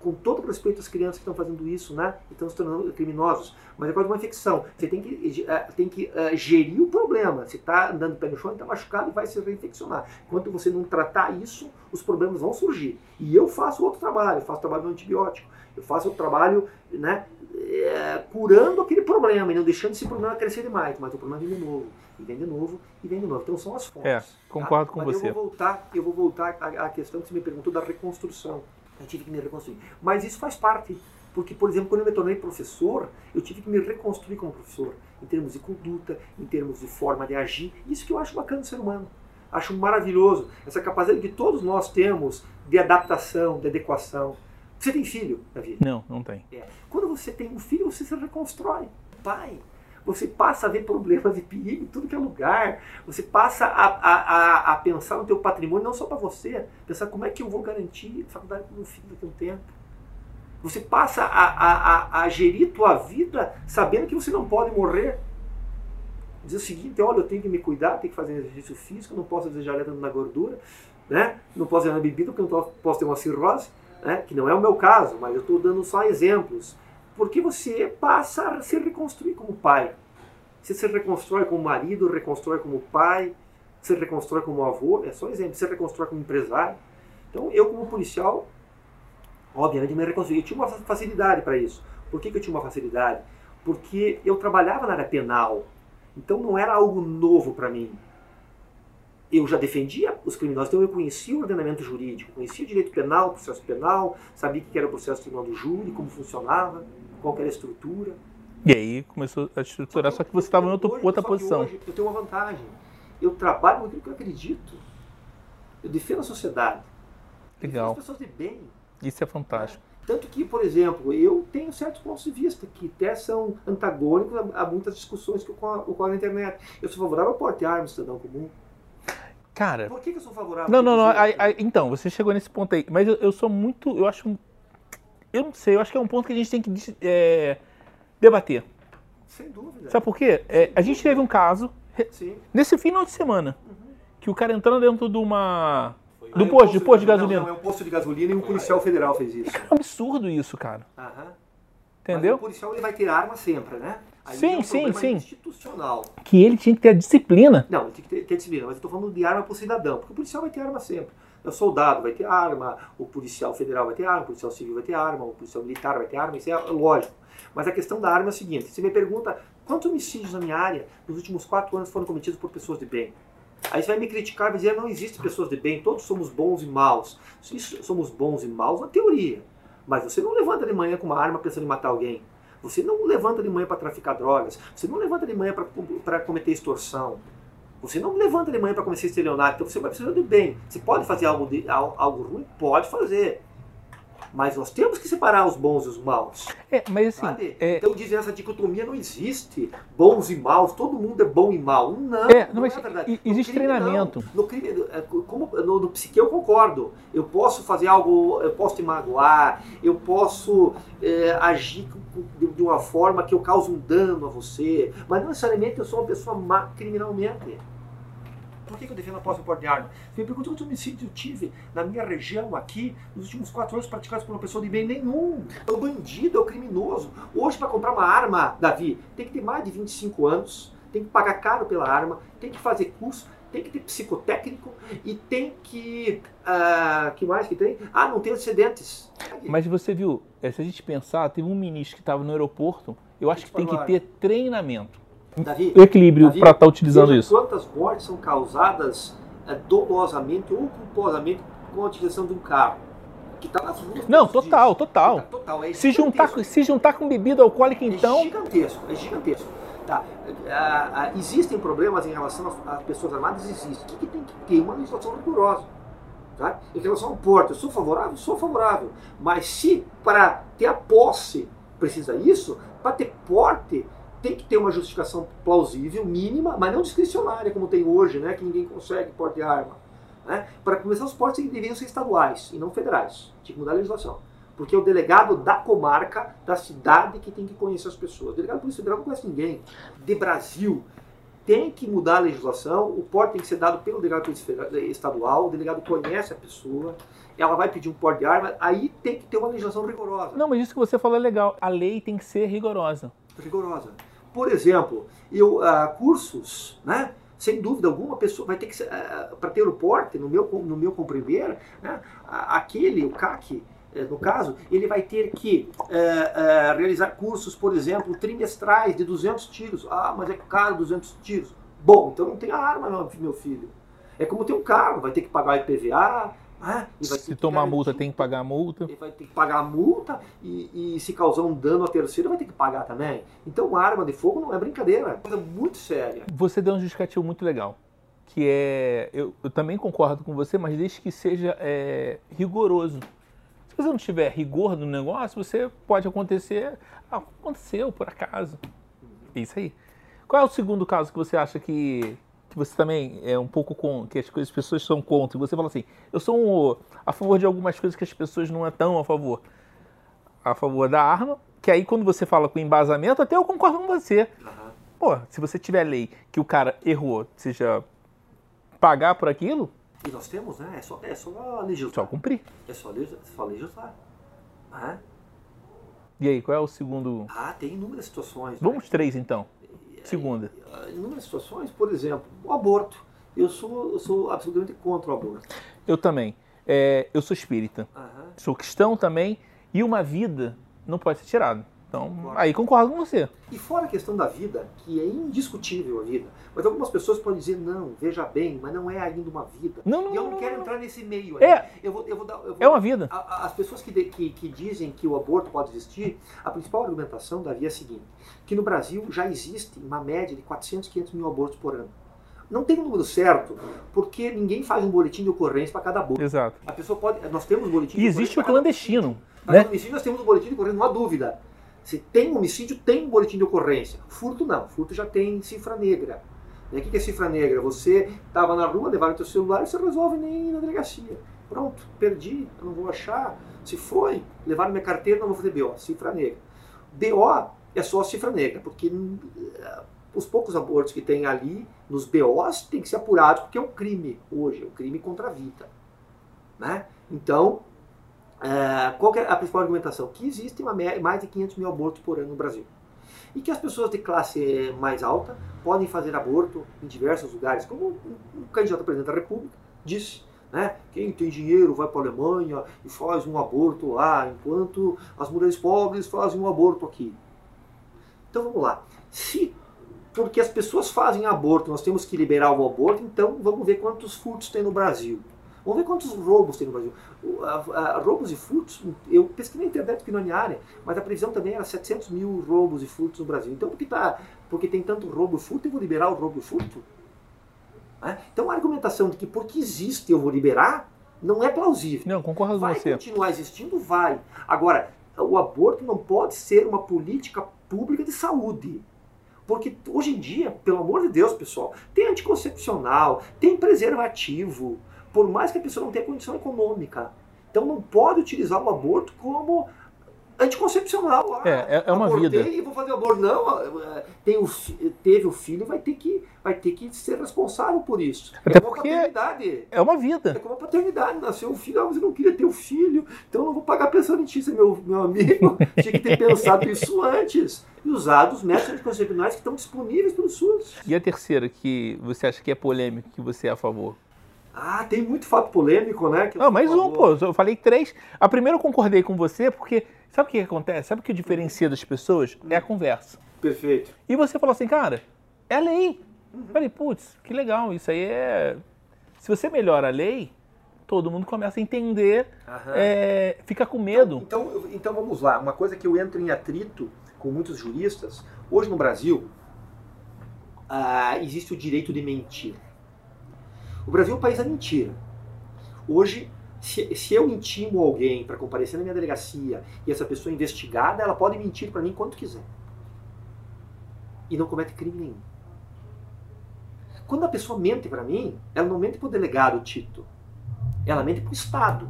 Com todo respeito às crianças que estão fazendo isso, né? E estão se tornando criminosos. Mas é quase uma infecção. Você tem que, uh, tem que uh, gerir o problema. Se está andando pé no chão, está machucado e vai se reinfeccionar. Enquanto você não tratar isso, os problemas vão surgir. E eu faço outro trabalho. Eu faço trabalho no antibiótico. Eu faço outro trabalho né, é, curando aquele problema e não deixando esse problema crescer demais, mas o problema vem de novo, e vem de novo, e vem de novo. Então são as fontes. É, concordo tá? com mas você. Eu vou voltar, eu vou voltar à, à questão que você me perguntou da reconstrução. Eu tive que me reconstruir. Mas isso faz parte. Porque, por exemplo, quando eu me tornei professor, eu tive que me reconstruir como professor, em termos de conduta, em termos de forma de agir. Isso que eu acho bacana do ser humano. Acho maravilhoso essa capacidade que todos nós temos de adaptação, de adequação. Você tem filho, Davi? Não, não tem. É. Quando você tem um filho, você se reconstrói. Pai, você passa a ver problemas e perigo em tudo que é lugar. Você passa a, a, a, pensar no teu patrimônio, não só para você, pensar como é que eu vou garantir a faculdade para o meu filho daqui a um tempo. Você passa a, a, a, gerir tua vida sabendo que você não pode morrer. Dizer o seguinte, olha, eu tenho que me cuidar, tenho que fazer exercício físico, não posso desejar na gordura, né? não posso ir na bebida porque eu não posso ter uma cirrose né? que não é o meu caso, mas eu estou dando só exemplos, porque você passa a se reconstruir como pai. Você se reconstrói como marido, reconstrói como pai, se reconstrói como avô, é só exemplo, se reconstrói como empresário. Então, eu como policial, obviamente me reconstruí. Eu tinha uma facilidade para isso. Por que, que eu tinha uma facilidade? Porque eu trabalhava na área penal, então não era algo novo para mim eu já defendia os criminosos, então eu conhecia o ordenamento jurídico, conhecia o direito penal, o processo penal, sabia o que era o processo tribunal do júri, como funcionava, qual era a estrutura. E aí começou a estruturar, só que, só que você estava em outra, hoje, outra posição. Hoje eu tenho uma vantagem. Eu trabalho com aquilo que eu acredito. Eu defendo a sociedade. Legal. as pessoas de bem. Isso é fantástico. É. Tanto que, por exemplo, eu tenho certos pontos de vista que até são antagônicos a, a muitas discussões que ocorrem na internet. Eu sou favorável ao porte de armas, cidadão comum. Cara. Por que, que eu sou favorável? Não, não, não. então, você chegou nesse ponto aí. Mas eu, eu, sou muito. Eu acho. Eu não sei, eu acho que é um ponto que a gente tem que é, debater. Sem dúvida. Sabe por quê? É, a gente teve um caso Sim. nesse final de semana. Uhum. Que o cara entrando dentro de uma. Do ah, posto, de posto de gasolina. Não, não, é um posto de gasolina e um policial federal fez isso. É um absurdo isso, cara. Aham. Entendeu? Mas o policial ele vai ter arma sempre, né? Aí sim, é um sim, sim. institucional. Que ele tinha que ter a disciplina. Não, ele tem que ter, ter disciplina, mas eu estou falando de arma para o cidadão, porque o policial vai ter arma sempre. O soldado vai ter arma, o policial federal vai ter arma, o policial civil vai ter arma, o policial militar vai ter arma, isso é lógico. Mas a questão da arma é a seguinte: você me pergunta quantos homicídios na minha área nos últimos quatro anos foram cometidos por pessoas de bem? Aí você vai me criticar e dizer: não existem pessoas de bem, todos somos bons e maus. Somos bons e maus na teoria, mas você não levanta de manhã com uma arma pensando em matar alguém. Você não levanta de manhã para traficar drogas. Você não levanta de manhã para cometer extorsão. Você não levanta de manhã para começar estelionato, então você vai precisar de bem. Você pode fazer algo, de, algo ruim? Pode fazer. Mas nós temos que separar os bons e os maus. É, mas assim. É... Então dizem essa dicotomia não existe. Bons e maus, todo mundo é bom e mal. Não, é, não, não mas é verdade. Existe crime, treinamento. Não. No crime, é, como no, no psique eu concordo. Eu posso fazer algo, eu posso te magoar, eu posso é, agir de uma forma que eu cause um dano a você, mas não necessariamente eu sou uma pessoa má criminalmente. Por que, eu defendo a posse do porte de arma? Você me pergunta quantos homicídios eu tive na minha região aqui nos últimos quatro anos praticados por uma pessoa de bem nenhum. É o bandido, é o criminoso. Hoje, para comprar uma arma, Davi, tem que ter mais de 25 anos, tem que pagar caro pela arma, tem que fazer curso, tem que ter psicotécnico e tem que. Uh, que mais que tem? Ah, não tem antecedentes. Mas você viu, eh, se a gente pensar, teve um ministro que estava no aeroporto, eu acho que tem que ter treinamento Davi, equilíbrio para estar tá utilizando isso. Quantas mortes são causadas é, dolosamente ou culposamente com a utilização de um carro? Que tá nas ruas. Não, total, dias. total. total é se, juntar, se juntar com bebida alcoólica, é então. É gigantesco, é gigantesco. Tá. Ah, existem problemas em relação às pessoas armadas? Existem. O que, que tem que ter? Uma legislação rigorosa. Tá? Em relação ao porte, eu sou favorável? Sou favorável. Mas se para ter a posse precisa isso, para ter porte tem que ter uma justificação plausível, mínima, mas não discricionária, como tem hoje, né, que ninguém consegue porte de arma. Né? Para começar, os portes deveriam ser estaduais e não federais. Tinha que mudar a legislação. Porque é o delegado da comarca, da cidade, que tem que conhecer as pessoas. O delegado polícia federal não conhece ninguém. De Brasil, tem que mudar a legislação, o porte tem que ser dado pelo delegado estadual, o delegado conhece a pessoa, ela vai pedir um porte de arma, aí tem que ter uma legislação rigorosa. Não, mas isso que você falou é legal. A lei tem que ser rigorosa. Rigorosa. Por exemplo, eu, uh, cursos, né? sem dúvida alguma, a pessoa vai ter que, uh, para ter o porte, no meu, no meu compreender, né? aquele, o CAC, eh, no caso, ele vai ter que uh, realizar cursos, por exemplo, trimestrais de 200 tiros. Ah, mas é caro 200 tiros. Bom, então não tem arma, meu filho. É como ter um carro, vai ter que pagar IPVA, ah, se tomar multa, tem que pagar a multa. Ele vai ter que pagar a multa e, e, se causar um dano a terceiro, vai ter que pagar também. Então, arma de fogo não é brincadeira, é coisa muito séria. Você deu um justificativo muito legal, que é. Eu, eu também concordo com você, mas desde que seja é, rigoroso. Se você não tiver rigor no negócio, você pode acontecer. Ah, aconteceu por acaso. É isso aí. Qual é o segundo caso que você acha que que você também é um pouco com que as, coisas, as pessoas são contra, e você fala assim, eu sou um, a favor de algumas coisas que as pessoas não é tão a favor. A favor da arma, que aí quando você fala com embasamento, até eu concordo com você. Uhum. Pô, se você tiver lei que o cara errou, seja pagar por aquilo. E nós temos, né? É só, é só legislar. Só cumprir. É só. É só legislar. Uhum. E aí, qual é o segundo? Ah, tem inúmeras situações. Né? Vamos né? três então. Segunda. Em inúmeras situações, por exemplo, o aborto. Eu sou, eu sou absolutamente contra o aborto. Eu também. É, eu sou espírita. Uhum. Sou cristão também. E uma vida não pode ser tirada. Então, concordo. aí concordo com você. E fora a questão da vida, que é indiscutível a vida, mas algumas pessoas podem dizer, não, veja bem, mas não é ainda uma vida. Não, não, e eu não, não, não quero entrar nesse meio. É, eu vou, eu vou dar, eu vou, é uma vida. A, as pessoas que, de, que, que, dizem que o aborto pode existir, a principal argumentação, Davi, é a seguinte, que no Brasil já existe uma média de 400, 500 mil abortos por ano. Não tem um número certo, porque ninguém faz um boletim de ocorrência para cada aborto. Exato. A pessoa pode. Nós temos um boletim. E existe o clandestino. Né? nós temos um boletim de ocorrência, não há dúvida. Se tem homicídio, tem um boletim de ocorrência. Furto não, furto já tem cifra negra. E o que é cifra negra? Você estava na rua, levaram o seu celular e você resolve nem ir na delegacia. Pronto, perdi, não vou achar. Se foi, levaram minha carteira, não vou fazer BO, cifra negra. BO é só cifra negra, porque uh, os poucos abortos que tem ali, nos BOs, tem que ser apurado, porque é um crime hoje, é um crime contra a vida. Né? Então, é, qual é a principal argumentação? Que existem mais de 500 mil abortos por ano no Brasil. E que as pessoas de classe mais alta podem fazer aborto em diversos lugares, como o candidato a presidente da República disse. Né? Quem tem dinheiro vai para a Alemanha e faz um aborto lá, enquanto as mulheres pobres fazem um aborto aqui. Então vamos lá. Se porque as pessoas fazem aborto, nós temos que liberar o aborto, então vamos ver quantos furtos tem no Brasil. Vamos ver quantos roubos tem no Brasil. roubos e furtos, eu pesquisei na internet que não é área, mas a previsão também era 700 mil roubos e furtos no Brasil. Então, por que, tá, porque tem tanto roubo e furto, eu vou liberar o roubo e furto? Né? Então a argumentação de que porque existe eu vou liberar não é plausível. Não, concordo com vai você. Vai continuar existindo? Vai. Agora, o aborto não pode ser uma política pública de saúde. Porque hoje em dia, pelo amor de Deus, pessoal, tem anticoncepcional, tem preservativo, por mais que a pessoa não tenha condição econômica. Então não pode utilizar o aborto como anticoncepcional. Ah, é, é uma vida. e vou fazer aborto. Não, é, tem o, teve o filho, vai ter, que, vai ter que ser responsável por isso. Até é uma paternidade. É uma vida. É como a paternidade. Nasceu um filho, ah, mas eu não queria ter o um filho, então eu não vou pagar pensão alimentícia, meu, meu amigo. Tinha que ter pensado isso antes. E usado os métodos anticoncepcionais que estão disponíveis pelo SUS. E a terceira, que você acha que é polêmica, que você é a favor? Ah, tem muito fato polêmico, né? Não, mais um, pô. Eu falei três. A primeira eu concordei com você, porque sabe o que acontece? Sabe o que diferencia das pessoas? É a conversa. Perfeito. E você falou assim, cara, é a lei. Uhum. Falei, putz, que legal. Isso aí é. Se você melhora a lei, todo mundo começa a entender, é, fica com medo. Então, então, então vamos lá. Uma coisa que eu entro em atrito com muitos juristas, hoje no Brasil, ah, existe o direito de mentir. O Brasil é um país da mentira. Hoje, se, se eu intimo alguém para comparecer na minha delegacia e essa pessoa é investigada, ela pode mentir para mim quanto quiser. E não comete crime nenhum. Quando a pessoa mente para mim, ela não mente para o delegado Tito. Ela mente para o Estado.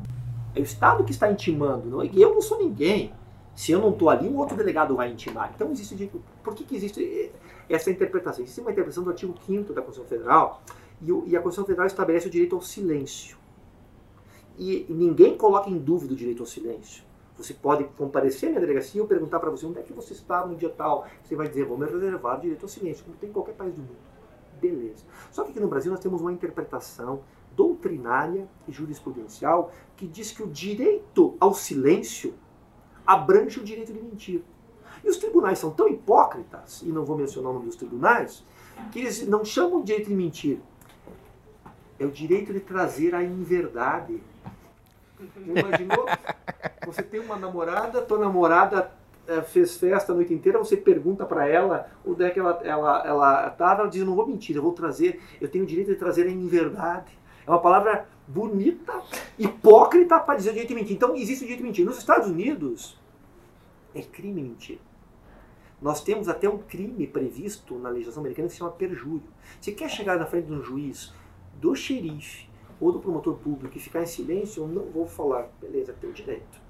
É o Estado que está intimando. Não, é eu não sou ninguém. Se eu não estou ali, um outro delegado vai intimar. Então existe. Por que, que existe essa interpretação? Existe uma interpretação do artigo 5 da Constituição Federal e, o, e a Constituição Federal estabelece o direito ao silêncio. E, ninguém coloca em dúvida o direito ao silêncio. Você pode comparecer na delegacia e perguntar para você onde é que você estava no dia tal. Você vai dizer, vou me reservar o direito ao silêncio, como tem em qualquer país do mundo. Beleza. Só que aqui no Brasil nós temos uma interpretação doutrinária e jurisprudencial que diz que o direito ao silêncio abrange o direito de mentir. E os tribunais são tão hipócritas, e não vou mencionar o nome dos tribunais, que eles não chamam de direito de mentir, é o direito de trazer a inverdade. Imaginou? Você tem uma namorada, tua namorada é, fez festa a noite inteira, você pergunta para ela onde é que ela ela ela estava, ela diz não vou mentir, eu vou trazer, eu tenho o direito de trazer a inverdade. É uma palavra bonita, hipócrita para dizer o direito de mentir. Então existe o direito de mentir. Nos Estados Unidos é crime mentir. Nós temos até um crime previsto na legislação americana que se chama perjúrio. Você quer chegar na frente de um juiz do xerife ou do promotor público e ficar em silêncio, eu não vou falar. Beleza, tem o direito.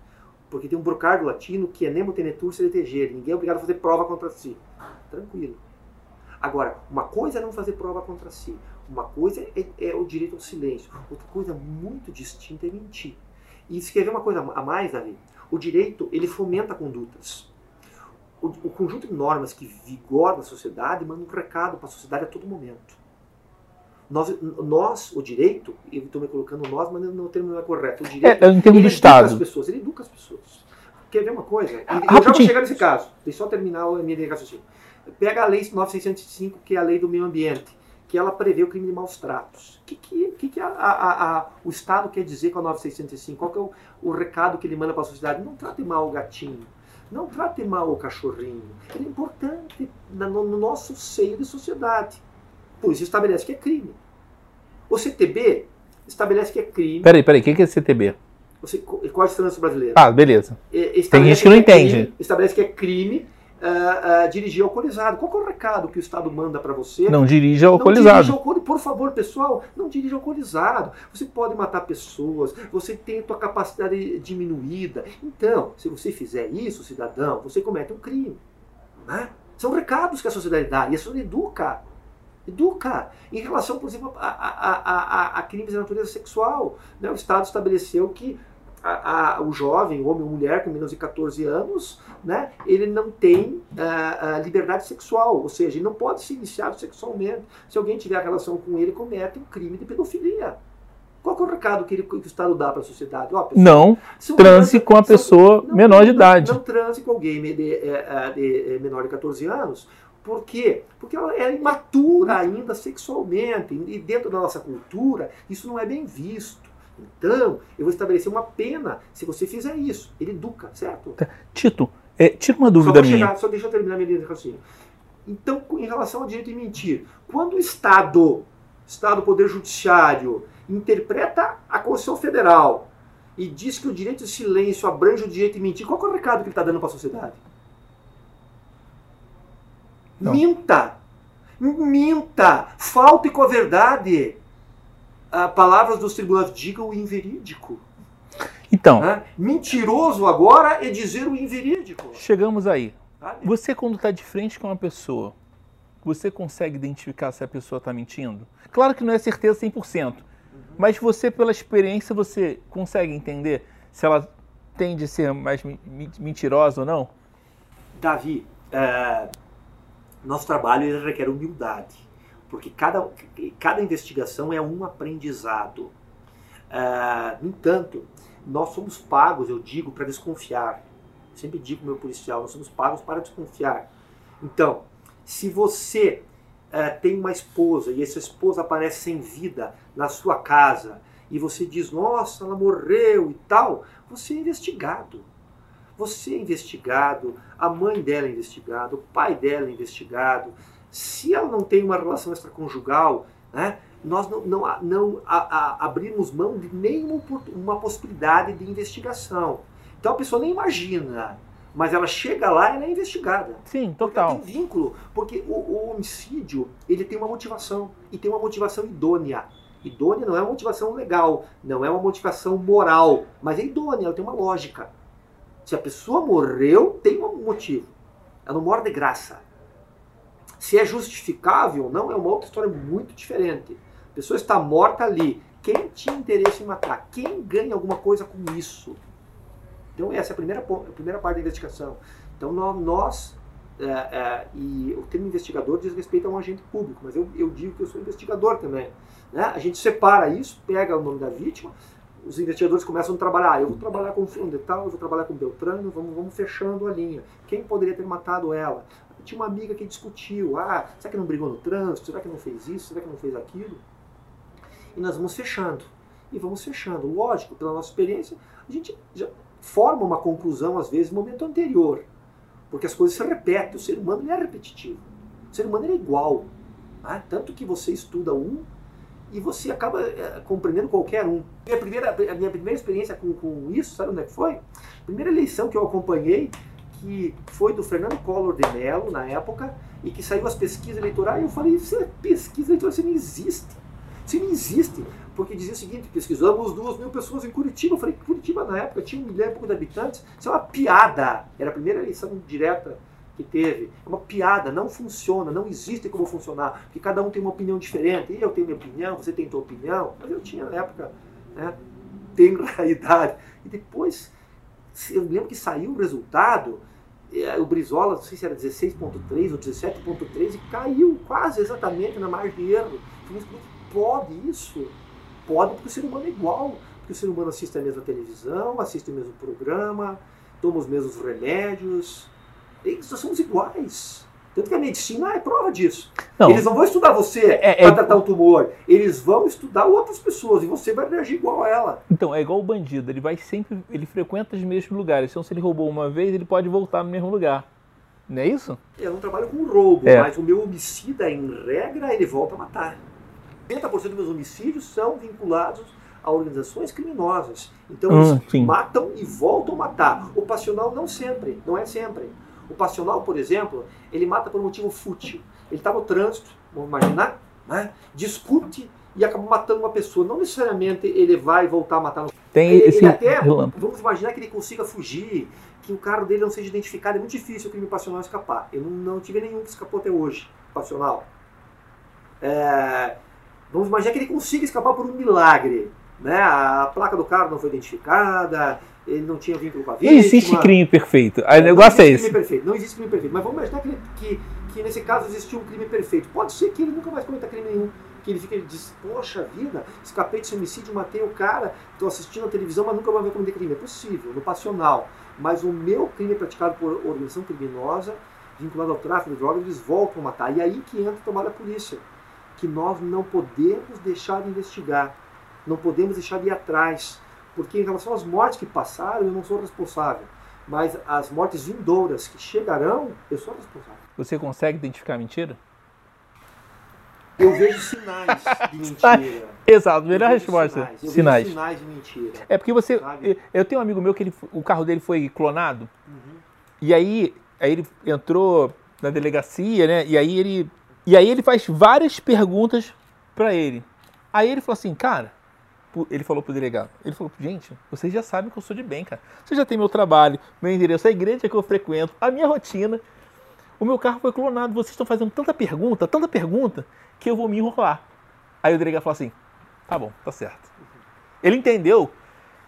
Porque tem um brocardo latino que é nemo tenetur se eleger. Ninguém é obrigado a fazer prova contra si. Tranquilo. Agora, uma coisa é não fazer prova contra si. Uma coisa é, é o direito ao silêncio. Outra coisa muito distinta é mentir. E escrever uma coisa a mais, Davi. O direito, ele fomenta condutas. O, o conjunto de normas que vigora na sociedade manda um recado para a sociedade a todo momento. Nós, nós, o direito, eu estou me colocando nós, mas não, o termo não é correto. O direito, é, em termos do Estado. As pessoas, ele educa as pessoas. Quer ver uma coisa? E, eu já vou chegar nesse caso. Deixa eu só terminar a minha raciocínio. Pega a Lei 9605, que é a Lei do Meio Ambiente, que ela prevê o crime de maus tratos. O que, que, que, que a, a, a, o Estado quer dizer com a 9605? Qual que é o, o recado que ele manda para a sociedade? Não trate mal o gatinho. Não trate mal o cachorrinho. Ele é importante no nosso seio de sociedade. Por isso estabelece que é crime. O CTB estabelece que é crime. Peraí, peraí, o que é CTB? Você, Código de Trânsito Brasileiro. Ah, beleza. Tem gente que não é entende. Crime, estabelece que é crime uh, uh, dirigir alcoolizado. Qual é o recado que o Estado manda para você? Não dirija alcoolizado. Não dirija. Por favor, pessoal, não dirija alcoolizado. Você pode matar pessoas, você tem a tua capacidade diminuída. Então, se você fizer isso, cidadão, você comete um crime. Né? São recados que a sociedade dá e a sociedade educa. Educa. Em relação, por exemplo, a, a, a, a crimes de natureza sexual. Né? O Estado estabeleceu que a, a, o jovem, homem ou mulher com menos de 14 anos, né, ele não tem a, liberdade sexual, ou seja, ele não pode ser iniciado sexualmente. Se alguém tiver relação com ele, comete um crime de pedofilia. Qual é o recado que, ele, que o Estado dá para a sociedade? Ó, pessoa, não transe com a pessoa não, menor de não, idade. Não, transe com alguém de, de, de, de menor de 14 anos, por quê? Porque ela é imatura ainda sexualmente. E dentro da nossa cultura, isso não é bem visto. Então, eu vou estabelecer uma pena se você fizer isso. Ele educa, certo? Tá. Tito, é, tira uma dúvida só minha. Chegar, só deixa eu terminar minha linha de raciocínio. Então, em relação ao direito de mentir, quando o Estado Estado, Poder Judiciário, interpreta a Constituição Federal e diz que o direito de silêncio abrange o direito de mentir, qual é o recado que ele está dando para a sociedade? Não. Minta! Minta! Falte com a verdade! Ah, palavras dos tribunais, diga o inverídico. Então. Mentiroso agora é dizer o inverídico. Chegamos aí. Você, quando está de frente com uma pessoa, você consegue identificar se a pessoa está mentindo? Claro que não é certeza 100%, uhum. mas você, pela experiência, você consegue entender se ela tende a ser mais mentirosa ou não? Davi, é, nosso trabalho requer humildade, porque cada, cada investigação é um aprendizado. É, no entanto, nós somos pagos, eu digo, para desconfiar. sempre digo meu policial, nós somos pagos para desconfiar. Então, se você é, tem uma esposa e essa esposa aparece sem vida na sua casa e você diz, nossa, ela morreu e tal, você é investigado. Você é investigado, a mãe dela é investigada, o pai dela é investigado. Se ela não tem uma relação extraconjugal, né, nós não, não, não a, a, abrimos mão de nenhuma uma possibilidade de investigação. Então a pessoa nem imagina mas ela chega lá e ela é investigada. Sim, total. Tem vínculo, porque o, o, homicídio ele tem uma motivação e tem uma motivação idônea. Idônea não é uma motivação legal, não é uma motivação moral, mas é idônea, ela tem uma lógica. Se a pessoa morreu, tem um motivo. Ela não morre de graça. Se é justificável ou não, é uma outra história muito diferente. A pessoa está morta ali. Quem tinha interesse em matar? Quem ganha alguma coisa com isso? Então, essa é a primeira, a primeira parte da investigação. Então, nós, é, é, e o termo investigador diz respeito a um agente público, mas eu, eu digo que eu sou investigador também. Né? A gente separa isso, pega o nome da vítima, os investigadores começam a trabalhar. Eu vou trabalhar com fulano de tal, eu vou trabalhar com Beltrano, vamos, vamos fechando a linha. Quem poderia ter matado ela? Tinha uma amiga que discutiu. Ah, será que não brigou no trânsito? Será que não fez isso? Será que não fez aquilo? E nós vamos fechando. E vamos fechando. Lógico, pela nossa experiência, a gente já forma uma conclusão, às vezes, no momento anterior. Porque as coisas se repetem, o ser humano é repetitivo. O ser humano é igual. Né? Tanto que você estuda um e você acaba é, compreendendo qualquer um. Minha primeira, a minha primeira experiência com, com isso, sabe onde é que foi? Primeira eleição que eu acompanhei, que foi do Fernando Collor de Mello, na época, e que saiu as pesquisas eleitorais, eu falei, isso é pesquisa eleitoral, isso não existe. Isso não existe porque dizia o seguinte: pesquisamos duas mil pessoas em Curitiba. Eu falei Curitiba, na época, tinha um milhão e pouco de habitantes. Isso é uma piada. Era a primeira eleição direta que teve. É uma piada, não funciona, não existe como funcionar, porque cada um tem uma opinião diferente. Eu tenho minha opinião, você tem tua opinião, mas eu tinha na época, né? Tenho a idade. E depois, eu lembro que saiu o resultado, é, o Brizola, não sei se era 16.3 ou 17.3, e caiu quase exatamente na margem de erro. Como pode isso? Pode, porque o ser humano é igual. Porque o ser humano assiste a mesma televisão, assiste o mesmo programa, toma os mesmos remédios. E nós somos iguais. Tanto que a medicina é prova disso. Não. Eles não vão estudar você é, é, para é... tratar o tumor. Eles vão estudar outras pessoas e você vai reagir igual a ela. Então, é igual o bandido. Ele vai sempre. Ele frequenta os mesmos lugares. Então, se ele roubou uma vez, ele pode voltar no mesmo lugar. Não é isso? Eu não trabalho com roubo, é. mas o meu homicida, em regra, ele volta a matar. 80% dos meus homicídios são vinculados a organizações criminosas. Então hum, eles matam e voltam a matar. O passional não sempre, não é sempre. O passional, por exemplo, ele mata por um motivo fútil. Ele está no trânsito, vamos imaginar, né? discute e acaba matando uma pessoa. Não necessariamente ele vai voltar a matar. No... Tem ele, esse ele até, vamos imaginar que ele consiga fugir, que o carro dele não seja identificado. É muito difícil o crime passional escapar. Eu não, não tive nenhum que escapou até hoje, passional. É, Vamos imaginar que ele consiga escapar por um milagre. Né? A placa do carro não foi identificada, ele não tinha vínculo com a vítima. Não existe crime perfeito. O negócio é esse. Perfeito. Não existe crime perfeito. Mas vamos imaginar que, que, que, nesse caso existiu um crime perfeito. Pode ser que ele nunca mais cometa crime nenhum. Que ele fica e diz, poxa vida, escapei desse homicídio, matei o cara, estou assistindo a televisão, mas nunca mais vou cometer crime. É possível, no passional. Mas o meu crime é praticado por organização criminosa, vinculado ao tráfico de drogas, eles voltam a matar. E aí que entra o trabalho da polícia que nós não podemos deixar de investigar, não podemos deixar de ir atrás, porque em relação às mortes que passaram, eu não sou responsável, mas as mortes vindouras que chegarão, eu sou responsável. Você consegue identificar mentira? Eu vejo sinais de mentira. Exato, melhor resposta. Sinais. Eu Sinais. vejo sinais de mentira. É porque você. Sabe? Eu tenho um amigo meu que ele, o carro dele foi clonado. Uhum. E aí, aí ele entrou na delegacia, né? E aí ele. E aí ele faz várias perguntas pra ele. Aí ele falou assim, cara, ele falou pro delegado, ele falou, gente, vocês já sabem que eu sou de bem, cara. Vocês já têm meu trabalho, meu endereço, a igreja que eu frequento, a minha rotina. O meu carro foi clonado, vocês estão fazendo tanta pergunta, tanta pergunta, que eu vou me enrolar. Aí o delegado falou assim, tá bom, tá certo. Ele entendeu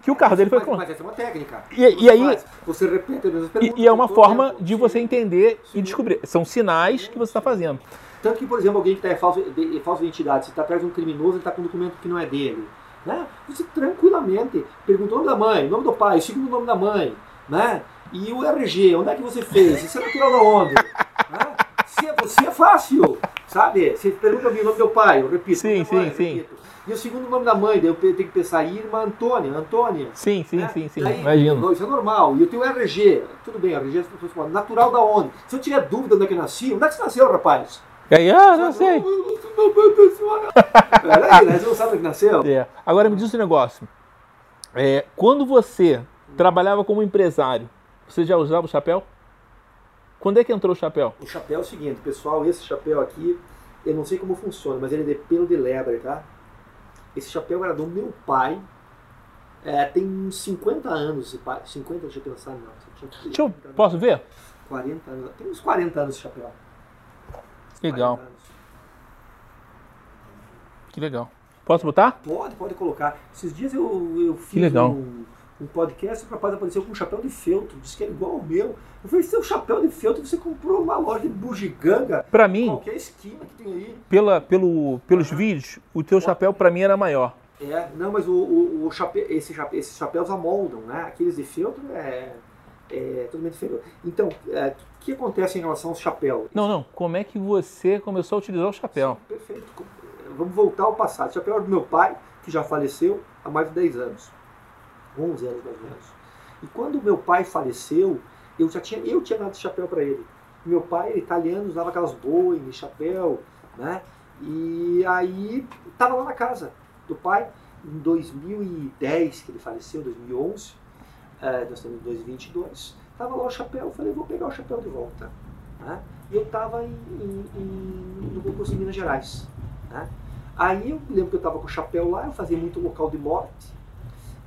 que o carro dele foi clonado. mas essa é uma técnica. E- e Você aí- Você repete as mesmas E, perguntas e é uma forma de você entender e descobrir. São sinais que você está fazendo. Tanto que, por exemplo, alguém que está em falsa, de, falsa identidade, você está atrás de um criminoso, ele está com um documento que não é dele. Né? Você tranquilamente pergunta o nome da mãe, o nome do pai, o segundo nome da mãe, né? E o RG, onde é que você fez? Isso é natural da onde? Né? Se é você é fácil, sabe? Você pergunta o nome do meu pai, eu repito. Sim, da mãe, sim, sim. repito. E o segundo nome da mãe, daí eu tenho que pensar, Irma Antônia, Antônia. Sim, sim, né? sim, sim. Daí, Imagino. Isso é normal. E o teu RG, tudo bem, RG é as pessoas falam, natural da onde? Se eu tiver dúvida onde é que eu nasci, onde é que você nasceu, rapaz? E aí, ah, não sei. Peraí, né? Você não sabe que nasceu? É. Agora me diz um negócio. É, quando você trabalhava como empresário, você já usava o chapéu? Quando é que entrou o chapéu? O chapéu é o seguinte, pessoal, esse chapéu aqui, eu não sei como funciona, mas ele é de pelo de lebre, tá? Esse chapéu era do meu pai, é, tem uns 50 anos, esse pai, 50, deixa eu pensar, não. Deixa eu, posso ver? 40 anos, tem uns 40 anos esse chapéu. Legal, 40 anos. que legal. Posso botar? Pode, pode colocar. Esses dias eu, eu fiz legal. Um, um podcast e o rapaz apareceu com um chapéu de feltro, disse que era igual ao meu. Eu falei, seu chapéu de feltro você comprou numa loja de bugiganga, Pra mim, qualquer esquina que tem aí. pela, pelo, pelos vídeos, o teu chapéu pra mim era maior. É, não, mas o, o, o chapéu, esse chapéu, esses chapéus amoldam, né? Aqueles de feltro é, é totalmente inferior. Então, é, o que acontece em relação ao chapéu? Não, não. Como é que você começou a utilizar o chapéu? Perfeito. Vamos voltar ao passado. O chapéu era do meu pai, que já faleceu há mais de 10 anos. 11 anos mais ou menos. E quando meu pai faleceu, eu já tinha, eu tinha dado chapéu para ele. Meu pai era italiano, usava aquelas boinas, chapéu, né? E aí estava lá na casa do pai, em 2010, que ele faleceu, 2011, é, nós estamos em 2022, estava lá o chapéu, eu falei, vou pegar o chapéu de volta. Né? E eu estava em, em, em, no concurso em Minas Gerais. Né? Aí eu lembro que eu estava com o chapéu lá, eu fazia muito local de morte.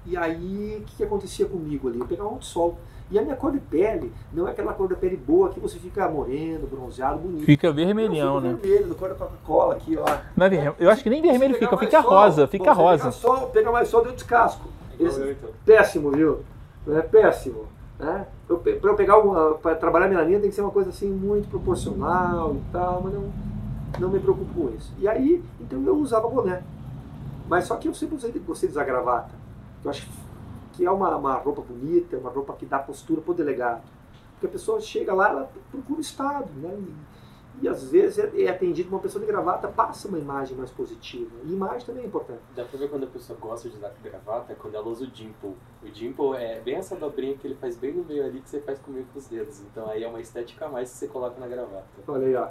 E aí, o que, que acontecia comigo ali? Eu pegava muito sol. E a minha cor de pele não é aquela cor da pele boa que você fica moreno, bronzeado, bonito. Fica vermelhão, eu né? vermelho, no cor da Coca-Cola aqui, ó. Não é vermelho. Eu acho que nem vermelho fica, fica mais sol, rosa, fica rosa. Pegar sol, pega mais sol, deu descasco. Esse- eu, então. péssimo, viu? É péssimo. Né? Pra eu pegar uma, pra trabalhar melanina tem que ser uma coisa assim muito proporcional e tal, mas não, não me preocupo com isso. E aí, então eu usava boné. Mas só que eu sempre usei, gostei de usar gravata. Eu acho que é uma, uma roupa bonita, uma roupa que dá postura pro delegado. Porque a pessoa chega lá, ela procura o Estado, né? E, às vezes é, é atendido uma pessoa de gravata, passa uma imagem mais positiva. E imagem também é importante. Dá pra ver quando a pessoa gosta de usar gravata, quando ela usa o dimple. O dimple é bem essa dobrinha que ele faz bem no meio ali, que você faz comigo com os dedos. Então aí é uma estética a mais que você coloca na gravata. Olha aí, ó.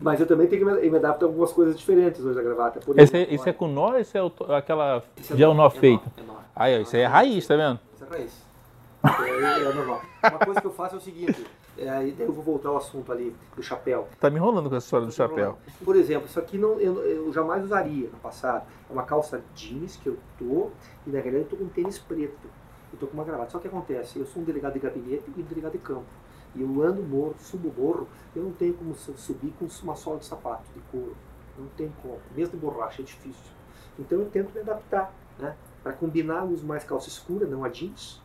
Mas eu também tenho que me adaptar a algumas coisas diferentes hoje da gravata. Por Esse é, exemplo, esse é olha, com nó ou esse é o aquela esse é gel nó nó, é feito? nó, é nó. Aí, ó, isso aí é raiz, tá vendo? Isso é raiz. É, é normal. Uma coisa que eu faço é o seguinte, é, eu vou voltar ao assunto ali do chapéu. Tá me enrolando com essa história do chapéu. Por exemplo, isso aqui não, eu, eu jamais usaria no passado. É uma calça jeans que eu tô, e na realidade eu tô com um tênis preto. Eu tô com uma gravata. Só que acontece, eu sou um delegado de gabinete e um delegado de campo. E eu ando morro, subo morro, eu não tenho como su- subir com uma sola de sapato, de couro. Não tem como. Mesmo de borracha é difícil. Então eu tento me adaptar, né? Para combinar, uso mais calça escura, não a jeans.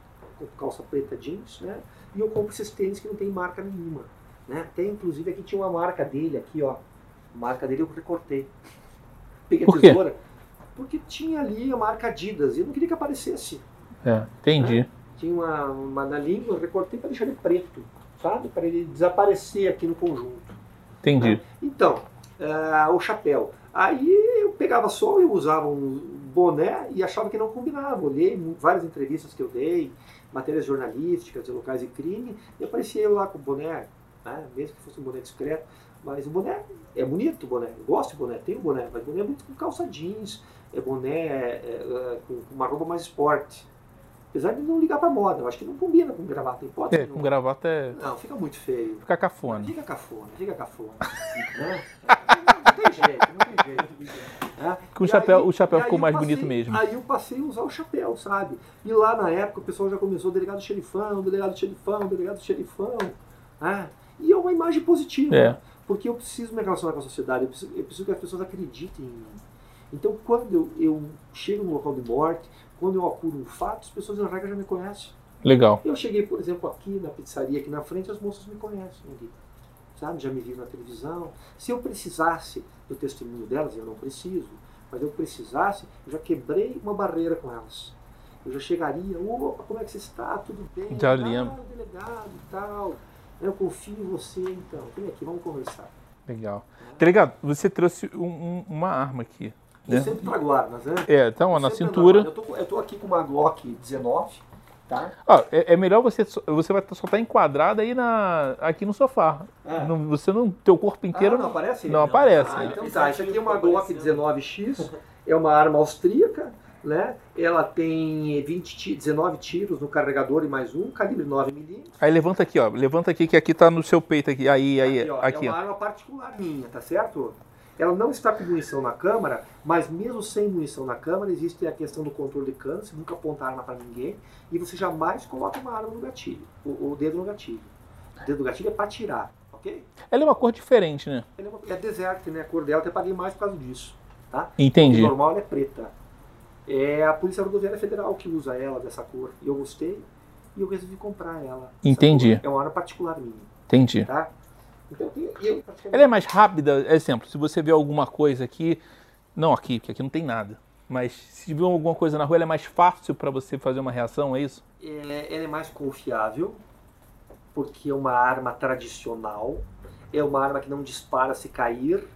Calça preta jeans, né? E eu compro esses tênis que não tem marca nenhuma. Né? Até inclusive aqui tinha uma marca dele, aqui ó. A marca dele eu recortei. Peguei a Por quê? tesoura. Porque tinha ali a marca Adidas e eu não queria que aparecesse. É, entendi. Tinha uma, uma na língua, eu recortei para deixar ele preto, sabe? Para ele desaparecer aqui no conjunto. Entendi. Então, ah, o chapéu. Aí eu pegava sol, eu usava um boné e achava que não combinava. Olhei várias entrevistas que eu dei, matérias jornalísticas de locais de crime, e aparecia eu lá com o boné né? mesmo que fosse um boné discreto. Mas o boné é bonito, o boné. Eu gosto de boné, um boné, mas boné é muito com calça jeans, é boné é, é, com uma roupa mais esporte. Apesar de não ligar pra moda, eu acho que não combina com gravata. Pode, é, com gravata é. Não, fica muito feio. Fica cafona. Fica cafona, fica cafona. né? Não tem jeito, não tem jeito. Né? Com o chapéu, aí, o chapéu ficou mais passei, bonito mesmo. Aí eu passei a usar o chapéu, sabe? E lá na época o pessoal já começou delegado xerifão, delegado xerifão, delegado xerifão. Né? E é uma imagem positiva. É. Porque eu preciso me relacionar com a sociedade, eu preciso, eu preciso que as pessoas acreditem em mim. Então, quando eu, eu chego no local de morte, quando eu apuro um fato, as pessoas, na regra, já me conhecem. Legal. Eu cheguei, por exemplo, aqui na pizzaria, aqui na frente, as moças me conhecem ali. Sabe? Já me viram na televisão. Se eu precisasse do testemunho delas, eu não preciso, mas eu precisasse, eu já quebrei uma barreira com elas. Eu já chegaria, opa, como é que você está? Tudo bem? Já lembro. Ah, delegado e tal. Eu confio em você, então. Vem aqui, vamos conversar. Legal. Delegado, você trouxe um, um, uma arma aqui. Eu né? sempre trago armas, né? É, então, ó, na cintura. Eu tô, eu tô aqui com uma Glock 19, tá? Ah, é, é, melhor você. Você vai só estar tá enquadrado aí na, aqui no sofá. É. Não, você não. Teu corpo inteiro. Ah, não, aparece? Não, não aparece. Ah, então tá, isso aqui é uma Glock 19X, é uma arma austríaca né? Ela tem 20, 19 tiros no carregador e mais um, calibre 9mm. Aí levanta aqui, ó. Levanta aqui que aqui tá no seu peito aqui. Aí, aí, aqui. Ó, aqui é uma ó. arma particular minha, tá certo? Ela não está com munição na câmara, mas mesmo sem munição na câmara, existe a questão do controle de cano, você nunca aponta arma para ninguém, e você jamais coloca uma arma no gatilho, o, o dedo no gatilho. O dedo do gatilho é para tirar, ok? Ela é uma cor diferente, né? Ela é, uma, é desert, né? A cor dela, até paguei mais por causa disso, tá? Entendi. O normal é preta. É a Polícia Rodoviária Federal que usa ela dessa cor. E eu gostei e eu resolvi comprar ela. Entendi. É uma arma particular minha. Entendi. Tá? Então, eu, ela é mais rápida, exemplo, se você vê alguma coisa aqui, não aqui, porque aqui não tem nada, mas se vê alguma coisa na rua, ela é mais fácil para você fazer uma reação, é isso? Ela é, ela é mais confiável, porque é uma arma tradicional, é uma arma que não dispara se cair,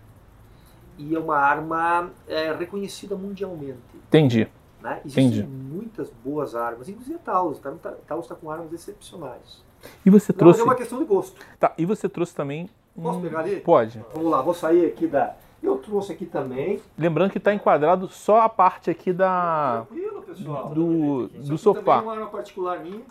e é uma arma é, reconhecida mundialmente. Entendi. Né? Existem Entendi. muitas boas armas, inclusive a Taurus. Tá? Taurus está com armas excepcionais. E você Não, trouxe. é uma questão de gosto. Tá, e você trouxe também. Posso pegar ali? Pode. Vamos lá, vou sair aqui da. Eu trouxe aqui também. Lembrando que está enquadrado só a parte aqui da. Tranquilo, pessoal. Do, do sofá. é uma arma particular minha.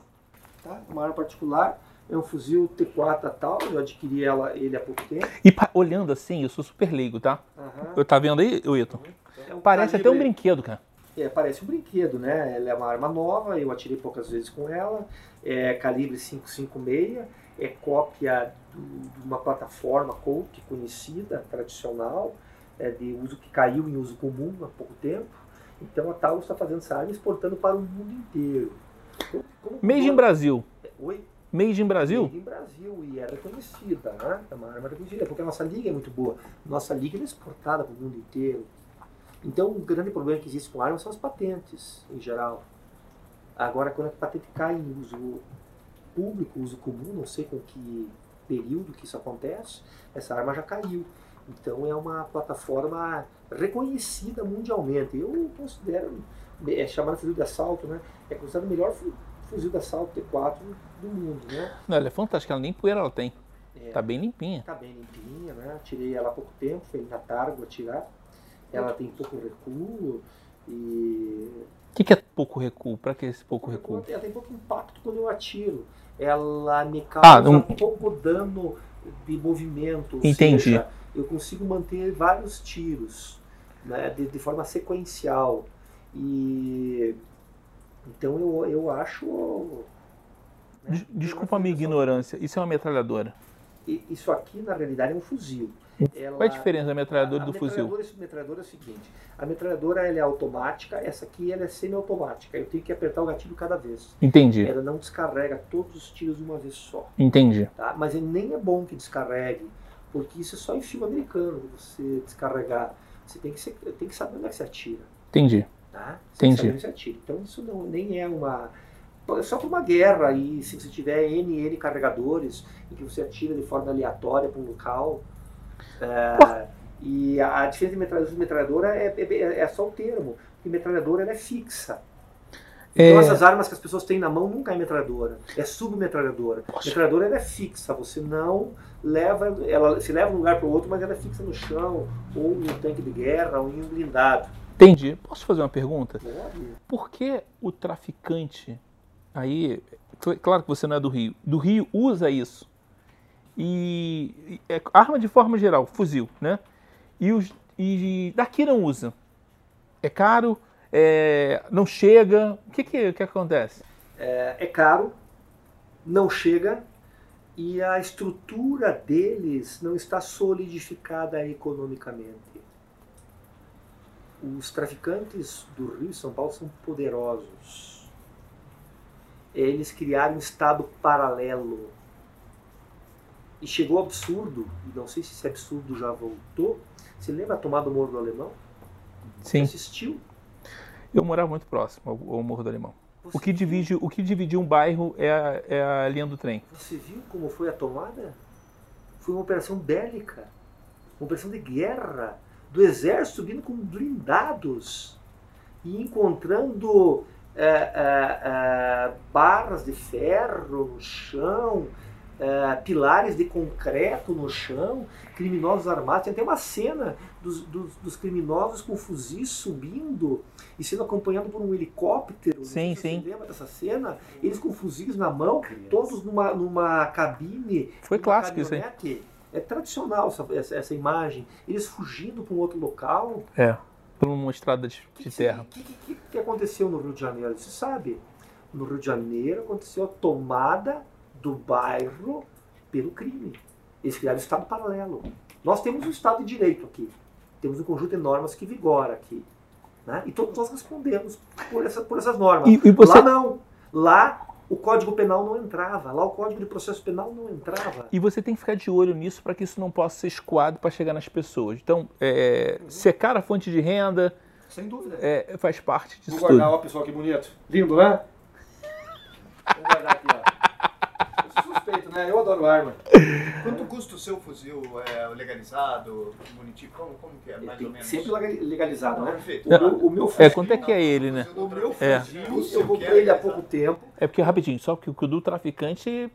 Tá? Uma arma particular. É um fuzil T4 tal, eu adquiri ela, ele há pouco tempo. E olhando assim, eu sou super leigo, tá? Uhum. Eu tá vendo aí, Wilton? É um parece calibre... até um brinquedo, cara. É, parece um brinquedo, né? Ela é uma arma nova, eu atirei poucas vezes com ela. É calibre 556, é cópia de uma plataforma Colt conhecida, tradicional, é de uso que caiu em uso comum há pouco tempo. Então a Taurus está fazendo essa arma exportando para o mundo inteiro. Então, Made em Brasil. Oi? Made in Brasil? Made in Brasil e é reconhecida, né? É uma arma reconhecida, porque a nossa liga é muito boa. Nossa liga é exportada para o mundo inteiro. Então, o grande problema que existe com armas são as patentes, em geral. Agora, quando a patente cai em uso público, uso comum, não sei com que período que isso acontece, essa arma já caiu. Então, é uma plataforma reconhecida mundialmente. Eu considero, é chamada fuzil de assalto, né? É considerado o melhor fuzil de assalto T4 do mundo, né? Não, ela é fantástica, ela nem poeira ela tem. É, tá bem limpinha. Tá bem limpinha, né? Tirei ela há pouco tempo, fui na Targo atirar. Ela tem pouco recuo e... O que, que, é pouco recuo? Para que esse pouco recuo? Ela tem pouco impacto quando eu atiro. Ela me causa ah, um... pouco dano de movimento. Entendi. Seja, eu consigo manter vários tiros né, de, de forma sequencial. E então eu, eu acho. Né, Desculpa a minha ignorância, isso é uma metralhadora? Isso aqui, na realidade, é um fuzil. Ela, Qual é a diferença da metralhadora e do fuzil? A metralhadora é o seguinte: a metralhadora ela é automática, essa aqui ela é semi-automática. Eu tenho que apertar o gatilho cada vez. Entendi. Ela não descarrega todos os tiros de uma vez só. Entendi. Tá? Mas nem é bom que descarregue, porque isso é só em filme americano você descarregar. Você tem que, ser, tem que saber onde é que você atira. Entendi. Tá? Entendi. Então isso não, nem é uma. É só para uma guerra aí, se você tiver NN carregadores em que você atira de forma aleatória para um local. É, e a, diferença de metralhadora, metralhadora é, é, é, só o termo, porque metralhadora é fixa. É... Então essas armas que as pessoas têm na mão nunca é metralhadora, é submetralhadora. Metralhadora ela é fixa, você não leva, ela se leva de um lugar para o outro, mas ela é fixa no chão, ou em um tanque de guerra, ou em um blindado. Entendi. Posso fazer uma pergunta? Por que o traficante, aí, claro que você não é do Rio, do Rio usa isso? E é arma de forma geral, fuzil, né? E, os, e daqui não usa. É caro, é, não chega. O que, que, que acontece? É, é caro, não chega e a estrutura deles não está solidificada economicamente. Os traficantes do Rio e São Paulo são poderosos. Eles criaram um estado paralelo. E chegou absurdo, não sei se esse absurdo já voltou. Você lembra a tomada do Morro do Alemão? Sim. Você assistiu? Eu morava muito próximo ao, ao Morro do Alemão. Você o que, divide, o que divide um bairro é a, é a linha do trem. Você viu como foi a tomada? Foi uma operação bélica, uma operação de guerra, do exército subindo com blindados e encontrando é, é, é, barras de ferro no chão, é, pilares de concreto no chão, criminosos armados. Tem até uma cena dos, dos, dos, criminosos com fuzis subindo e sendo acompanhado por um helicóptero. Sim, sim. Você lembra dessa cena? Eles com fuzis na mão, todos numa, numa cabine. Foi clássico isso aí. É tradicional essa, essa, essa, imagem. Eles fugindo para um outro local. É, por uma estrada de, de terra. O que, que, que aconteceu no Rio de Janeiro? Você sabe? No Rio de Janeiro aconteceu a tomada do bairro pelo crime. Eles criaram o Estado paralelo. Nós temos um Estado de Direito aqui. Temos um conjunto de normas que vigora aqui. Né? E todos nós respondemos por, essa, por essas normas. E, e você... Lá não. Lá o Código Penal não entrava. Lá o Código de Processo Penal não entrava. E você tem que ficar de olho nisso para que isso não possa ser escoado para chegar nas pessoas. Então, é, secar a fonte de renda. Sem dúvida. É, faz parte disso. Vou guardar, tudo. ó, pessoal, que bonito. Lindo, né? Vou guardar aqui, ó suspeito, né? Eu adoro arma. Quanto custa o seu fuzil é, legalizado, bonitinho? Como, como que é, mais ou menos? Sempre legalizado, né? Perfeito. O, o, meu fuzil, é, quanto é que é ele, né? O meu é. fuzil, é. eu comprei ele há pouco tempo. É porque, rapidinho, só que o do traficante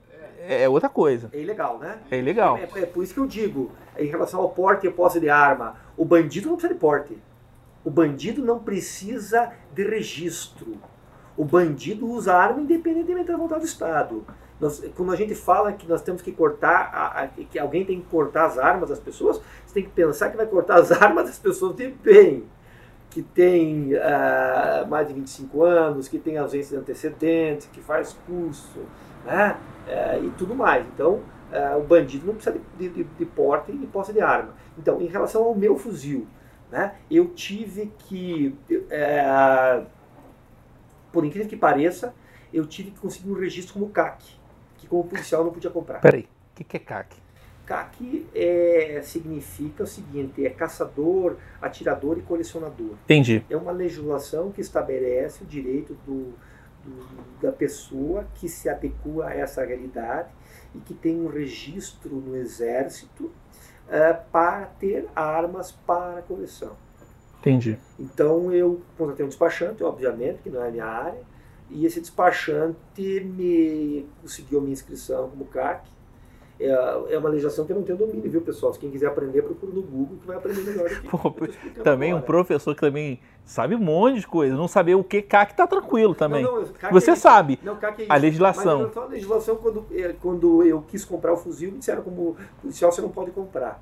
é outra coisa. É ilegal, né? É ilegal. É, é, por isso que eu digo, em relação ao porte e posse de arma, o bandido não precisa de porte. O bandido não precisa de registro. O bandido usa arma independentemente da vontade do Estado. Nós, quando a gente fala que nós temos que cortar, a, a, que alguém tem que cortar as armas das pessoas, você tem que pensar que vai cortar as armas das pessoas de bem, que tem uh, mais de 25 anos, que tem ausência de antecedentes, que faz curso, né? Uh, e tudo mais. Então, uh, o bandido não precisa de, de, de porte e posse de arma. Então, em relação ao meu fuzil, né, eu tive que, por incrível que pareça, eu tive que conseguir um registro como CAC que como policial não podia comprar. Peraí, o que, que é CAC? CAC é, significa o seguinte, é caçador, atirador e colecionador. Entendi. É uma legislação que estabelece o direito do, do, da pessoa que se adequa a essa realidade e que tem um registro no exército uh, para ter armas para coleção. Entendi. Então eu contratei um despachante, obviamente, que não é a minha área, e esse despachante me conseguiu minha inscrição como CAC. É, é uma legislação que eu não tenho domínio, viu, pessoal? Se quem quiser aprender, procura no Google que vai aprender melhor. Pô, também agora. um professor que também sabe um monte de coisa. Não saber o que CAC tá tranquilo também. Não, não, Você é sabe não, é a legislação. Mas a legislação, quando, é, quando eu quis comprar o fuzil, me disseram como policial você não pode comprar.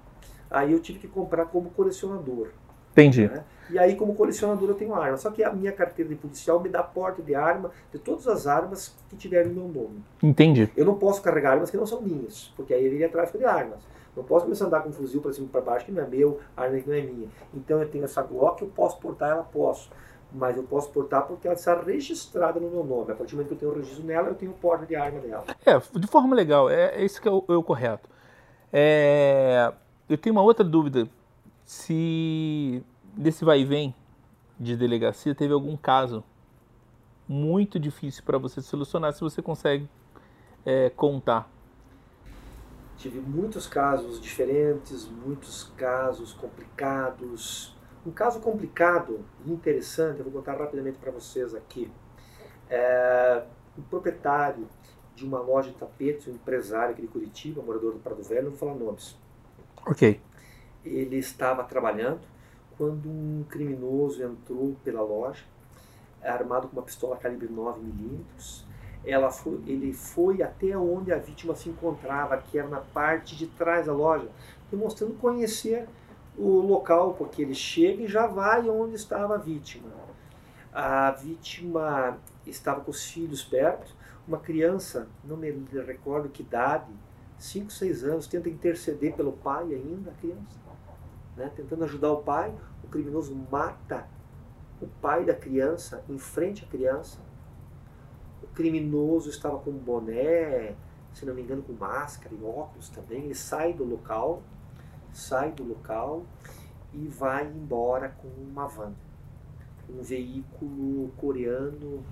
Aí eu tive que comprar como colecionador. Entendi. Né? E aí, como colecionador, eu tenho arma. Só que a minha carteira de policial me dá porte de arma de todas as armas que tiverem meu nome. Entendi. Eu não posso carregar armas que não são minhas, porque aí viria tráfico de armas. Não posso começar a andar com um fuzil para cima e para baixo que não é meu, arma que não é minha. Então eu tenho essa Glock, eu posso portar, ela posso. Mas eu posso portar porque ela está registrada no meu nome. A partir do momento que eu tenho o registro nela, eu tenho o porte de arma dela. É, de forma legal. É, é isso que é o, é o correto. É, eu tenho uma outra dúvida. Se desse vai e vem de delegacia, teve algum caso muito difícil para você solucionar, se você consegue é, contar? Tive muitos casos diferentes, muitos casos complicados. Um caso complicado e interessante, eu vou contar rapidamente para vocês aqui. É, um proprietário de uma loja de tapetes, um empresário aqui de Curitiba, morador do Prado Velho, não vou falar nomes. Ok. Ele estava trabalhando quando um criminoso entrou pela loja, armado com uma pistola calibre 9mm. Ela foi, ele foi até onde a vítima se encontrava, que era na parte de trás da loja, demonstrando conhecer o local, porque ele chega e já vai onde estava a vítima. A vítima estava com os filhos perto, uma criança, não me recordo que idade, 5, 6 anos, tenta interceder pelo pai ainda, a criança, né? tentando ajudar o pai. O criminoso mata o pai da criança em frente à criança. O criminoso estava com boné, se não me engano, com máscara e óculos também. Ele sai do local, sai do local e vai embora com uma van. Um veículo coreano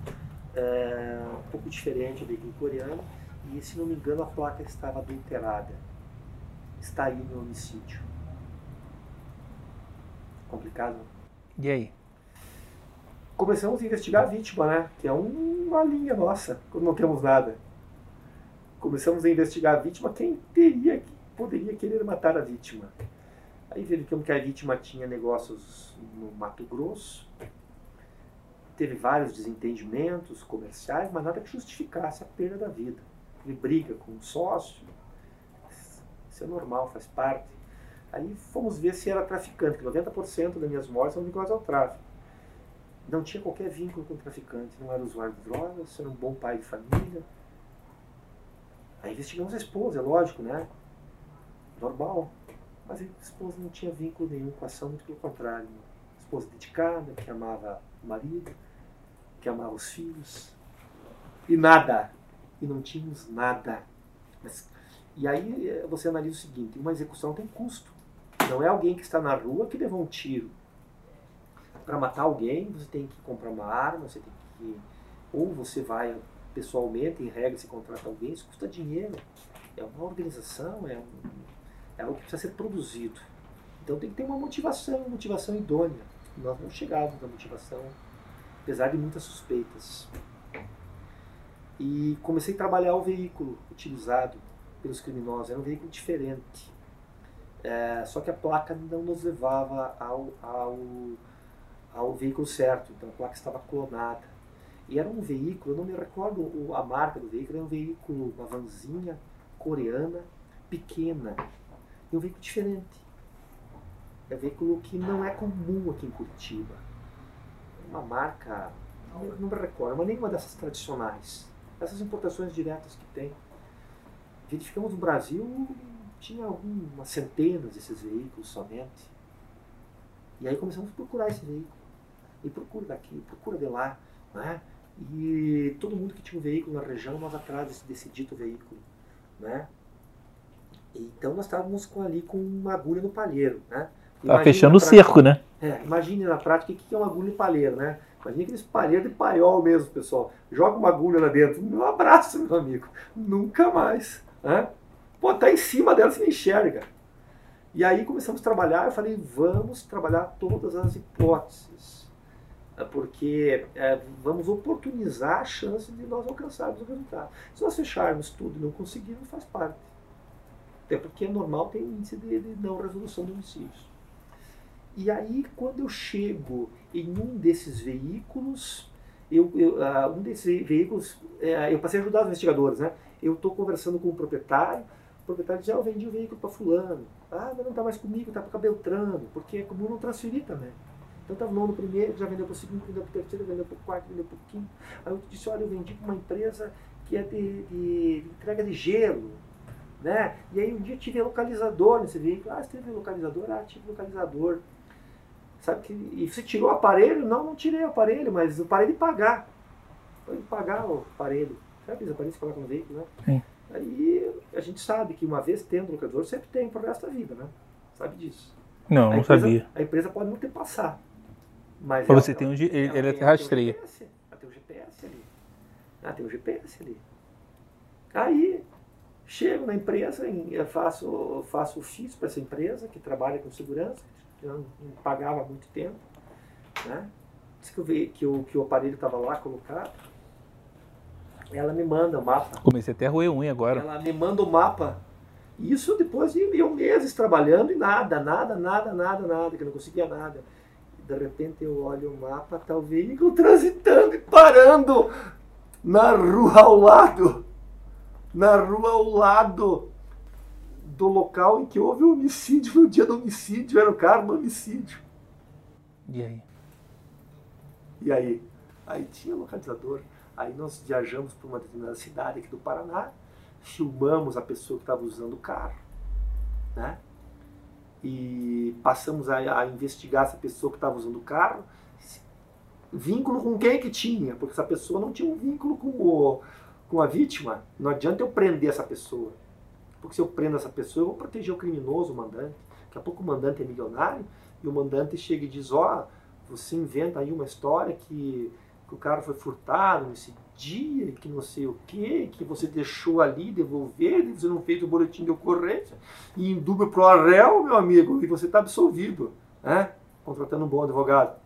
é, um pouco diferente do veículo coreano e, se não me engano, a placa estava adulterada. Está aí no homicídio. Complicado? E aí? Começamos a investigar a vítima, né? Que é uma linha nossa, quando não temos nada. Começamos a investigar a vítima, quem teria, poderia querer matar a vítima. Aí verificamos que a vítima tinha negócios no Mato Grosso, teve vários desentendimentos comerciais, mas nada que justificasse a perda da vida. Ele briga com um sócio, isso é normal, faz parte. Aí fomos ver se era traficante, que 90% das minhas mortes são vinculadas ao tráfico. Não tinha qualquer vínculo com o traficante, não era usuário de drogas, era um bom pai de família. Aí investigamos a esposa, é lógico, né? Normal. Mas a esposa não tinha vínculo nenhum com a ação, muito pelo contrário. esposa dedicada, que amava o marido, que amava os filhos. E nada. E não tínhamos nada. Mas, e aí eh, você analisa o seguinte: uma execução tem custo. Não é alguém que está na rua que levou um tiro. Para matar alguém, você tem que comprar uma arma, você tem que. Ou você vai pessoalmente, em regra, se contrata alguém, isso custa dinheiro. É uma organização, é, um, é algo que precisa ser produzido. Então tem que ter uma motivação, uma motivação idônea. Nós não chegamos na motivação apesar de muitas suspeitas. E comecei a trabalhar o veículo utilizado pelos criminosos, era um veículo diferente. É, só que a placa não nos levava ao, ao, ao veículo certo, então a placa estava clonada. E era um veículo, eu não me recordo a marca do veículo, era um veículo, uma vanzinha coreana, pequena. E um veículo diferente. É um veículo que não é comum aqui em Curitiba uma marca, não, não me recordo, mas nenhuma dessas tradicionais. Essas importações diretas que tem. Verificamos no Brasil, tinha algumas centenas desses veículos somente. E aí começamos a procurar esse veículo. E procura daqui, procura de lá. Né? E todo mundo que tinha um veículo na região, nós atrás desse, desse dito veículo. Né? Então nós estávamos com, ali com uma agulha no palheiro. Né? Tá fechando o cerco, né? É, imagine na prática o que é uma agulha e palheiro, né? Imagine aqueles palheiros de paiol mesmo, pessoal. Joga uma agulha lá dentro. Um abraço, meu amigo. Nunca mais. Né? Pô, tá em cima dela, você não enxerga. E aí começamos a trabalhar, eu falei, vamos trabalhar todas as hipóteses. É, porque é, vamos oportunizar a chance de nós alcançarmos o resultado. Se nós fecharmos tudo e não conseguirmos, faz parte. Até porque é normal ter índice de, de não resolução de homicídios. E aí, quando eu chego em um desses veículos, eu, eu uh, um desses veículos, uh, eu passei a ajudar os investigadores, né? Eu estou conversando com o proprietário, proprietário diz, ah, eu vendi o veículo para fulano. Ah, mas não está mais comigo, está para Beltrano, porque é comum não transferir também. Então estava no primeiro, já vendeu para o segundo, vendeu para o terceiro, vendeu para o quarto, vendeu para o quinto. Aí eu disse, olha, eu vendi para uma empresa que é de, de, de entrega de gelo. Né? E aí um dia tive localizador nesse veículo. Ah, você teve localizador? Ah, tive localizador. Sabe que, e você tirou o aparelho? Não, não tirei o aparelho, mas eu parei de pagar. Parei de pagar o aparelho. Sabe os aparelhos que coloca no veículo, né? Sim. Aí a gente sabe que uma vez tendo locador, sempre tem pro resto da vida, né? Sabe disso. Não, a não empresa, sabia. A empresa pode não ter passar. Mas Mas ela- você tem um, ele, ela até ela tem um rastreia. GPS, Ela tem um GPS ali. Ah, tem um GPS ali. Aí, chego na empresa, faço, faço ofício para essa empresa que trabalha com segurança, que eu não pagava há muito tempo. Né? Disse que, eu vi, que, o, que o aparelho estava lá colocado. Ela me manda o mapa. Comecei até a roer unha agora. Ela me manda o mapa. Isso depois de eu meses trabalhando e nada, nada, nada, nada, nada, que eu não conseguia nada. De repente eu olho o mapa, tá o veículo transitando e parando na rua ao lado. Na rua ao lado do local em que houve o homicídio, no dia do homicídio, era o carro do homicídio. E aí? E aí? Aí tinha localizador. Aí nós viajamos para uma determinada cidade aqui do Paraná, filmamos a pessoa que estava usando o carro, né? E passamos a, a investigar essa pessoa que estava usando o carro. Vínculo com quem que tinha? Porque essa pessoa não tinha um vínculo com, o, com a vítima. Não adianta eu prender essa pessoa. Porque se eu prendo essa pessoa, eu vou proteger o criminoso, o mandante. Daqui a pouco o mandante é milionário e o mandante chega e diz: Ó, oh, você inventa aí uma história que que o cara foi furtado nesse dia, que não sei o que, que você deixou ali devolver, você não fez o boletim de ocorrência, e em dúvida pro réu, meu amigo, e você está absolvido, né? Contratando um bom advogado.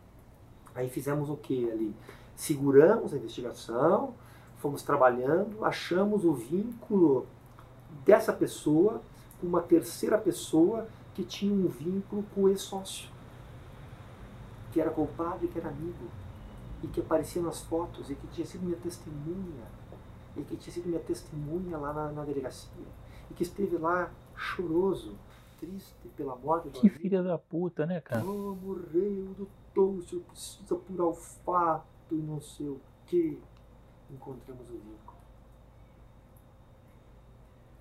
Aí fizemos o que ali? Seguramos a investigação, fomos trabalhando, achamos o vínculo dessa pessoa com uma terceira pessoa que tinha um vínculo com o ex-sócio, que era culpado e que era amigo e que aparecia nas fotos e que tinha sido minha testemunha e que tinha sido minha testemunha lá na, na delegacia e que esteve lá choroso, triste pela morte Que filha da puta, né, cara? Oh, morreu o doutor, o precisa apurar o fato e não sei o que. Encontramos o vínculo.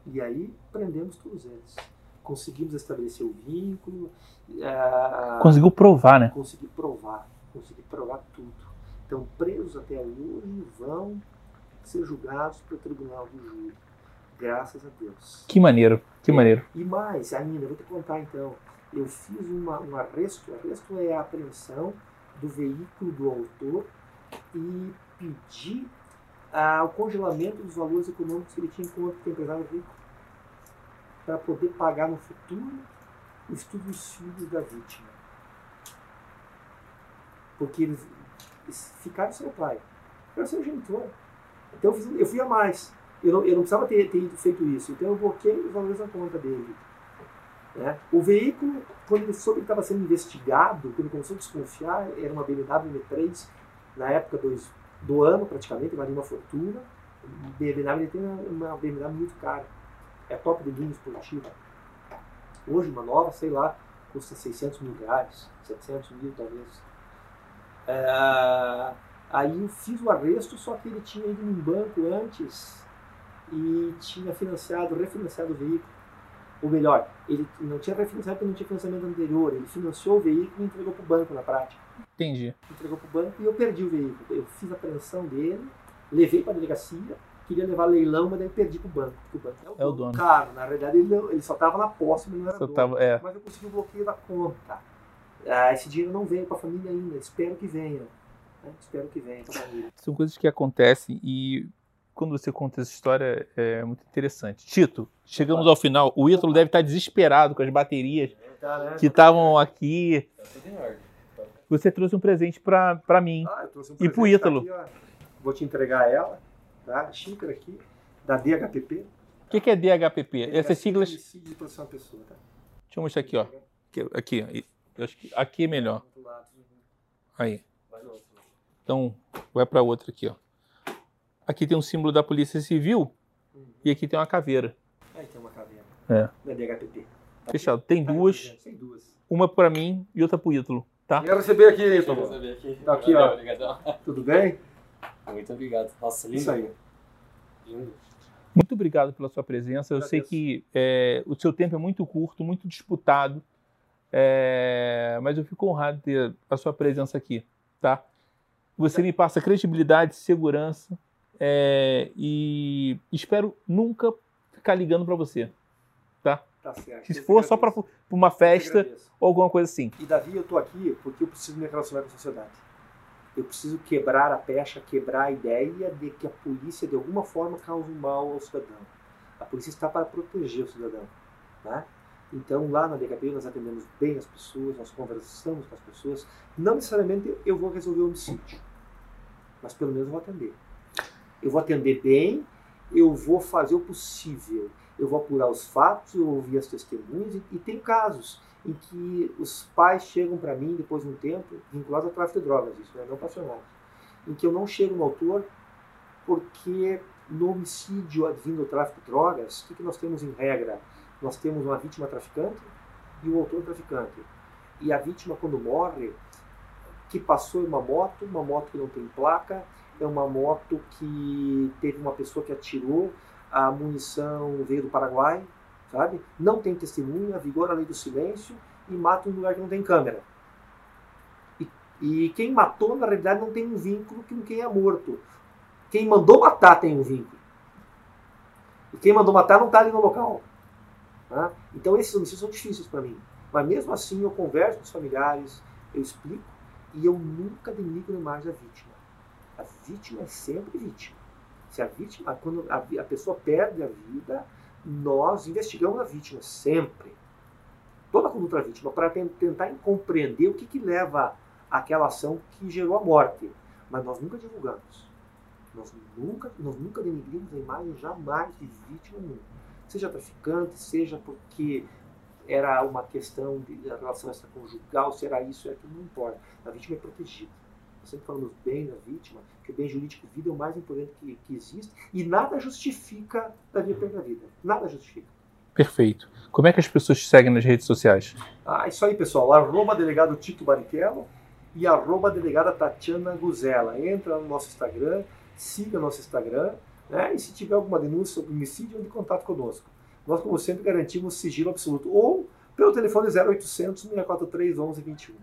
E aí prendemos todos eles. Conseguimos estabelecer o vínculo. Uh, Conseguiu provar, né? Consegui provar. Consegui provar tudo estão presos até hoje vão ser julgados pelo tribunal do júri. Graças a Deus. Que maneiro, que maneiro. E mais ainda, vou te contar então. Eu fiz uma, um arresto, arresto é a apreensão do veículo do autor e pedi ah, o congelamento dos valores econômicos que ele tinha enquanto empresário rico para poder pagar no futuro o estudo dos filhos da vítima. Porque eles, ficar sem o pai. Eu era seu genitor. Então eu, fiz, eu fui a mais. Eu não, eu não precisava ter, ter feito isso. Então eu bloqueei os valores na conta dele. Né? O veículo, quando ele soube que estava sendo investigado, quando ele começou a desconfiar, era uma BMW M3, na época do, do ano praticamente, valia uma fortuna. BMW tem uma BMW muito cara. É top de linha esportiva. Hoje, uma nova, sei lá, custa 600 mil reais, 700 mil talvez. É, aí eu fiz o arresto, só que ele tinha ido num banco antes e tinha financiado, refinanciado o veículo. Ou melhor, ele não tinha refinanciado porque não tinha financiamento anterior. Ele financiou o veículo e entregou para o banco na prática. Entendi. Entregou para o banco e eu perdi o veículo. Eu fiz a apreensão dele, levei para a delegacia, queria levar leilão, mas daí perdi para o banco. Porque o banco é o, é o dono. Cara, na verdade ele, ele só estava na posse, mas não era só dono. Tava, é. Mas eu consegui o bloqueio da conta. Ah, esse dinheiro não veio para a família ainda, espero que venha. Né? Espero que venha para a família. São coisas que acontecem e quando você conta essa história é muito interessante. Tito, chegamos ao final. O Ítalo deve estar desesperado com as baterias que estavam aqui. Tá você trouxe um presente para mim ah, um e para o Ítalo. Tá aqui, Vou te entregar ela, tá? A xícara aqui, da DHPP. O que, que é DHPP? Essas siglas. De pessoa, tá? Deixa eu mostrar aqui, ó. Aqui, aqui. Eu acho que aqui é melhor. Aí. Então, vai para outra aqui, ó. Aqui tem um símbolo da Polícia Civil e aqui tem uma caveira. Aí tem uma caveira. É. Da DHPP. Tá Fechado. Tem tá duas. Tem duas. Uma para mim e outra pro Ítalo, tá? Quero receber aqui, Ítalo. receber aqui. Tá aqui, ó. Obrigadão. Tudo bem? Muito obrigado. Nossa, lindo. Isso aí. Lindo. Muito obrigado pela sua presença. Eu sei que é, o seu tempo é muito curto, muito disputado. É, mas eu fico honrado de ter a sua presença aqui, tá? Você me passa credibilidade, segurança é, e espero nunca ficar ligando para você, tá? Tá certo. Se for só para uma festa ou alguma coisa assim. E Davi, eu tô aqui porque eu preciso me relacionar com a sociedade. Eu preciso quebrar a pecha, quebrar a ideia de que a polícia de alguma forma causa um mal ao cidadão. A polícia está para proteger o cidadão, né? Então, lá na DKP, nós atendemos bem as pessoas, nós conversamos com as pessoas. Não necessariamente eu vou resolver o homicídio, mas pelo menos eu vou atender. Eu vou atender bem, eu vou fazer o possível. Eu vou apurar os fatos, eu vou ouvir as testemunhas. E, e tem casos em que os pais chegam para mim depois de um tempo, vinculados ao tráfico de drogas, isso né, não passionais, em que eu não chego no autor porque no homicídio advindo do tráfico de drogas, o que, que nós temos em regra? Nós temos uma vítima traficante e o autor traficante. E a vítima, quando morre, que passou em uma moto, uma moto que não tem placa, é uma moto que teve uma pessoa que atirou, a munição veio do Paraguai, sabe? Não tem testemunha, vigora a lei do silêncio e mata um lugar que não tem câmera. E, e quem matou, na realidade, não tem um vínculo com quem é morto. Quem mandou matar tem um vínculo. E quem mandou matar não está ali no local. Tá? Então esses homicídios são difíceis para mim. Mas mesmo assim eu converso com os familiares, eu explico e eu nunca denigro a vítima. A vítima é sempre vítima. Se a vítima, quando a, a pessoa perde a vida, nós investigamos a vítima sempre. Toda a conduta da vítima, para tentar compreender o que, que leva àquela ação que gerou a morte. Mas nós nunca divulgamos. Nós nunca, nós nunca denigrimos a imagem jamais de vítima nenhuma. Seja traficante, seja porque era uma questão de relação extraconjugal, se era isso, é aquilo, não importa. A vítima é protegida. Nós sempre falamos bem da vítima, que o bem jurídico vida é o mais importante que, que existe, e nada justifica Davi perder a vida. Nada justifica. Perfeito. Como é que as pessoas te seguem nas redes sociais? Ah, isso aí, pessoal. Arroba delegado Tito Barrichello e arroba delegada Tatiana Guzella. Entra no nosso Instagram, siga nosso Instagram, né? E se tiver alguma denúncia sobre homicídio, entre em contato conosco. Nós, como sempre, garantimos sigilo absoluto. Ou pelo telefone 0800 643 1121.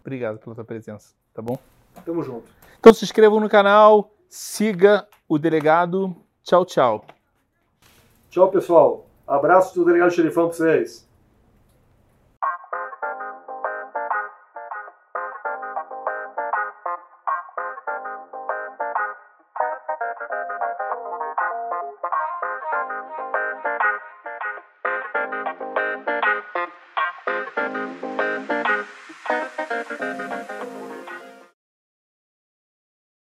Obrigado pela tua presença, tá bom? Tamo junto. Então se inscrevam no canal, siga o delegado. Tchau, tchau. Tchau, pessoal. Abraço do delegado xerifão pra vocês.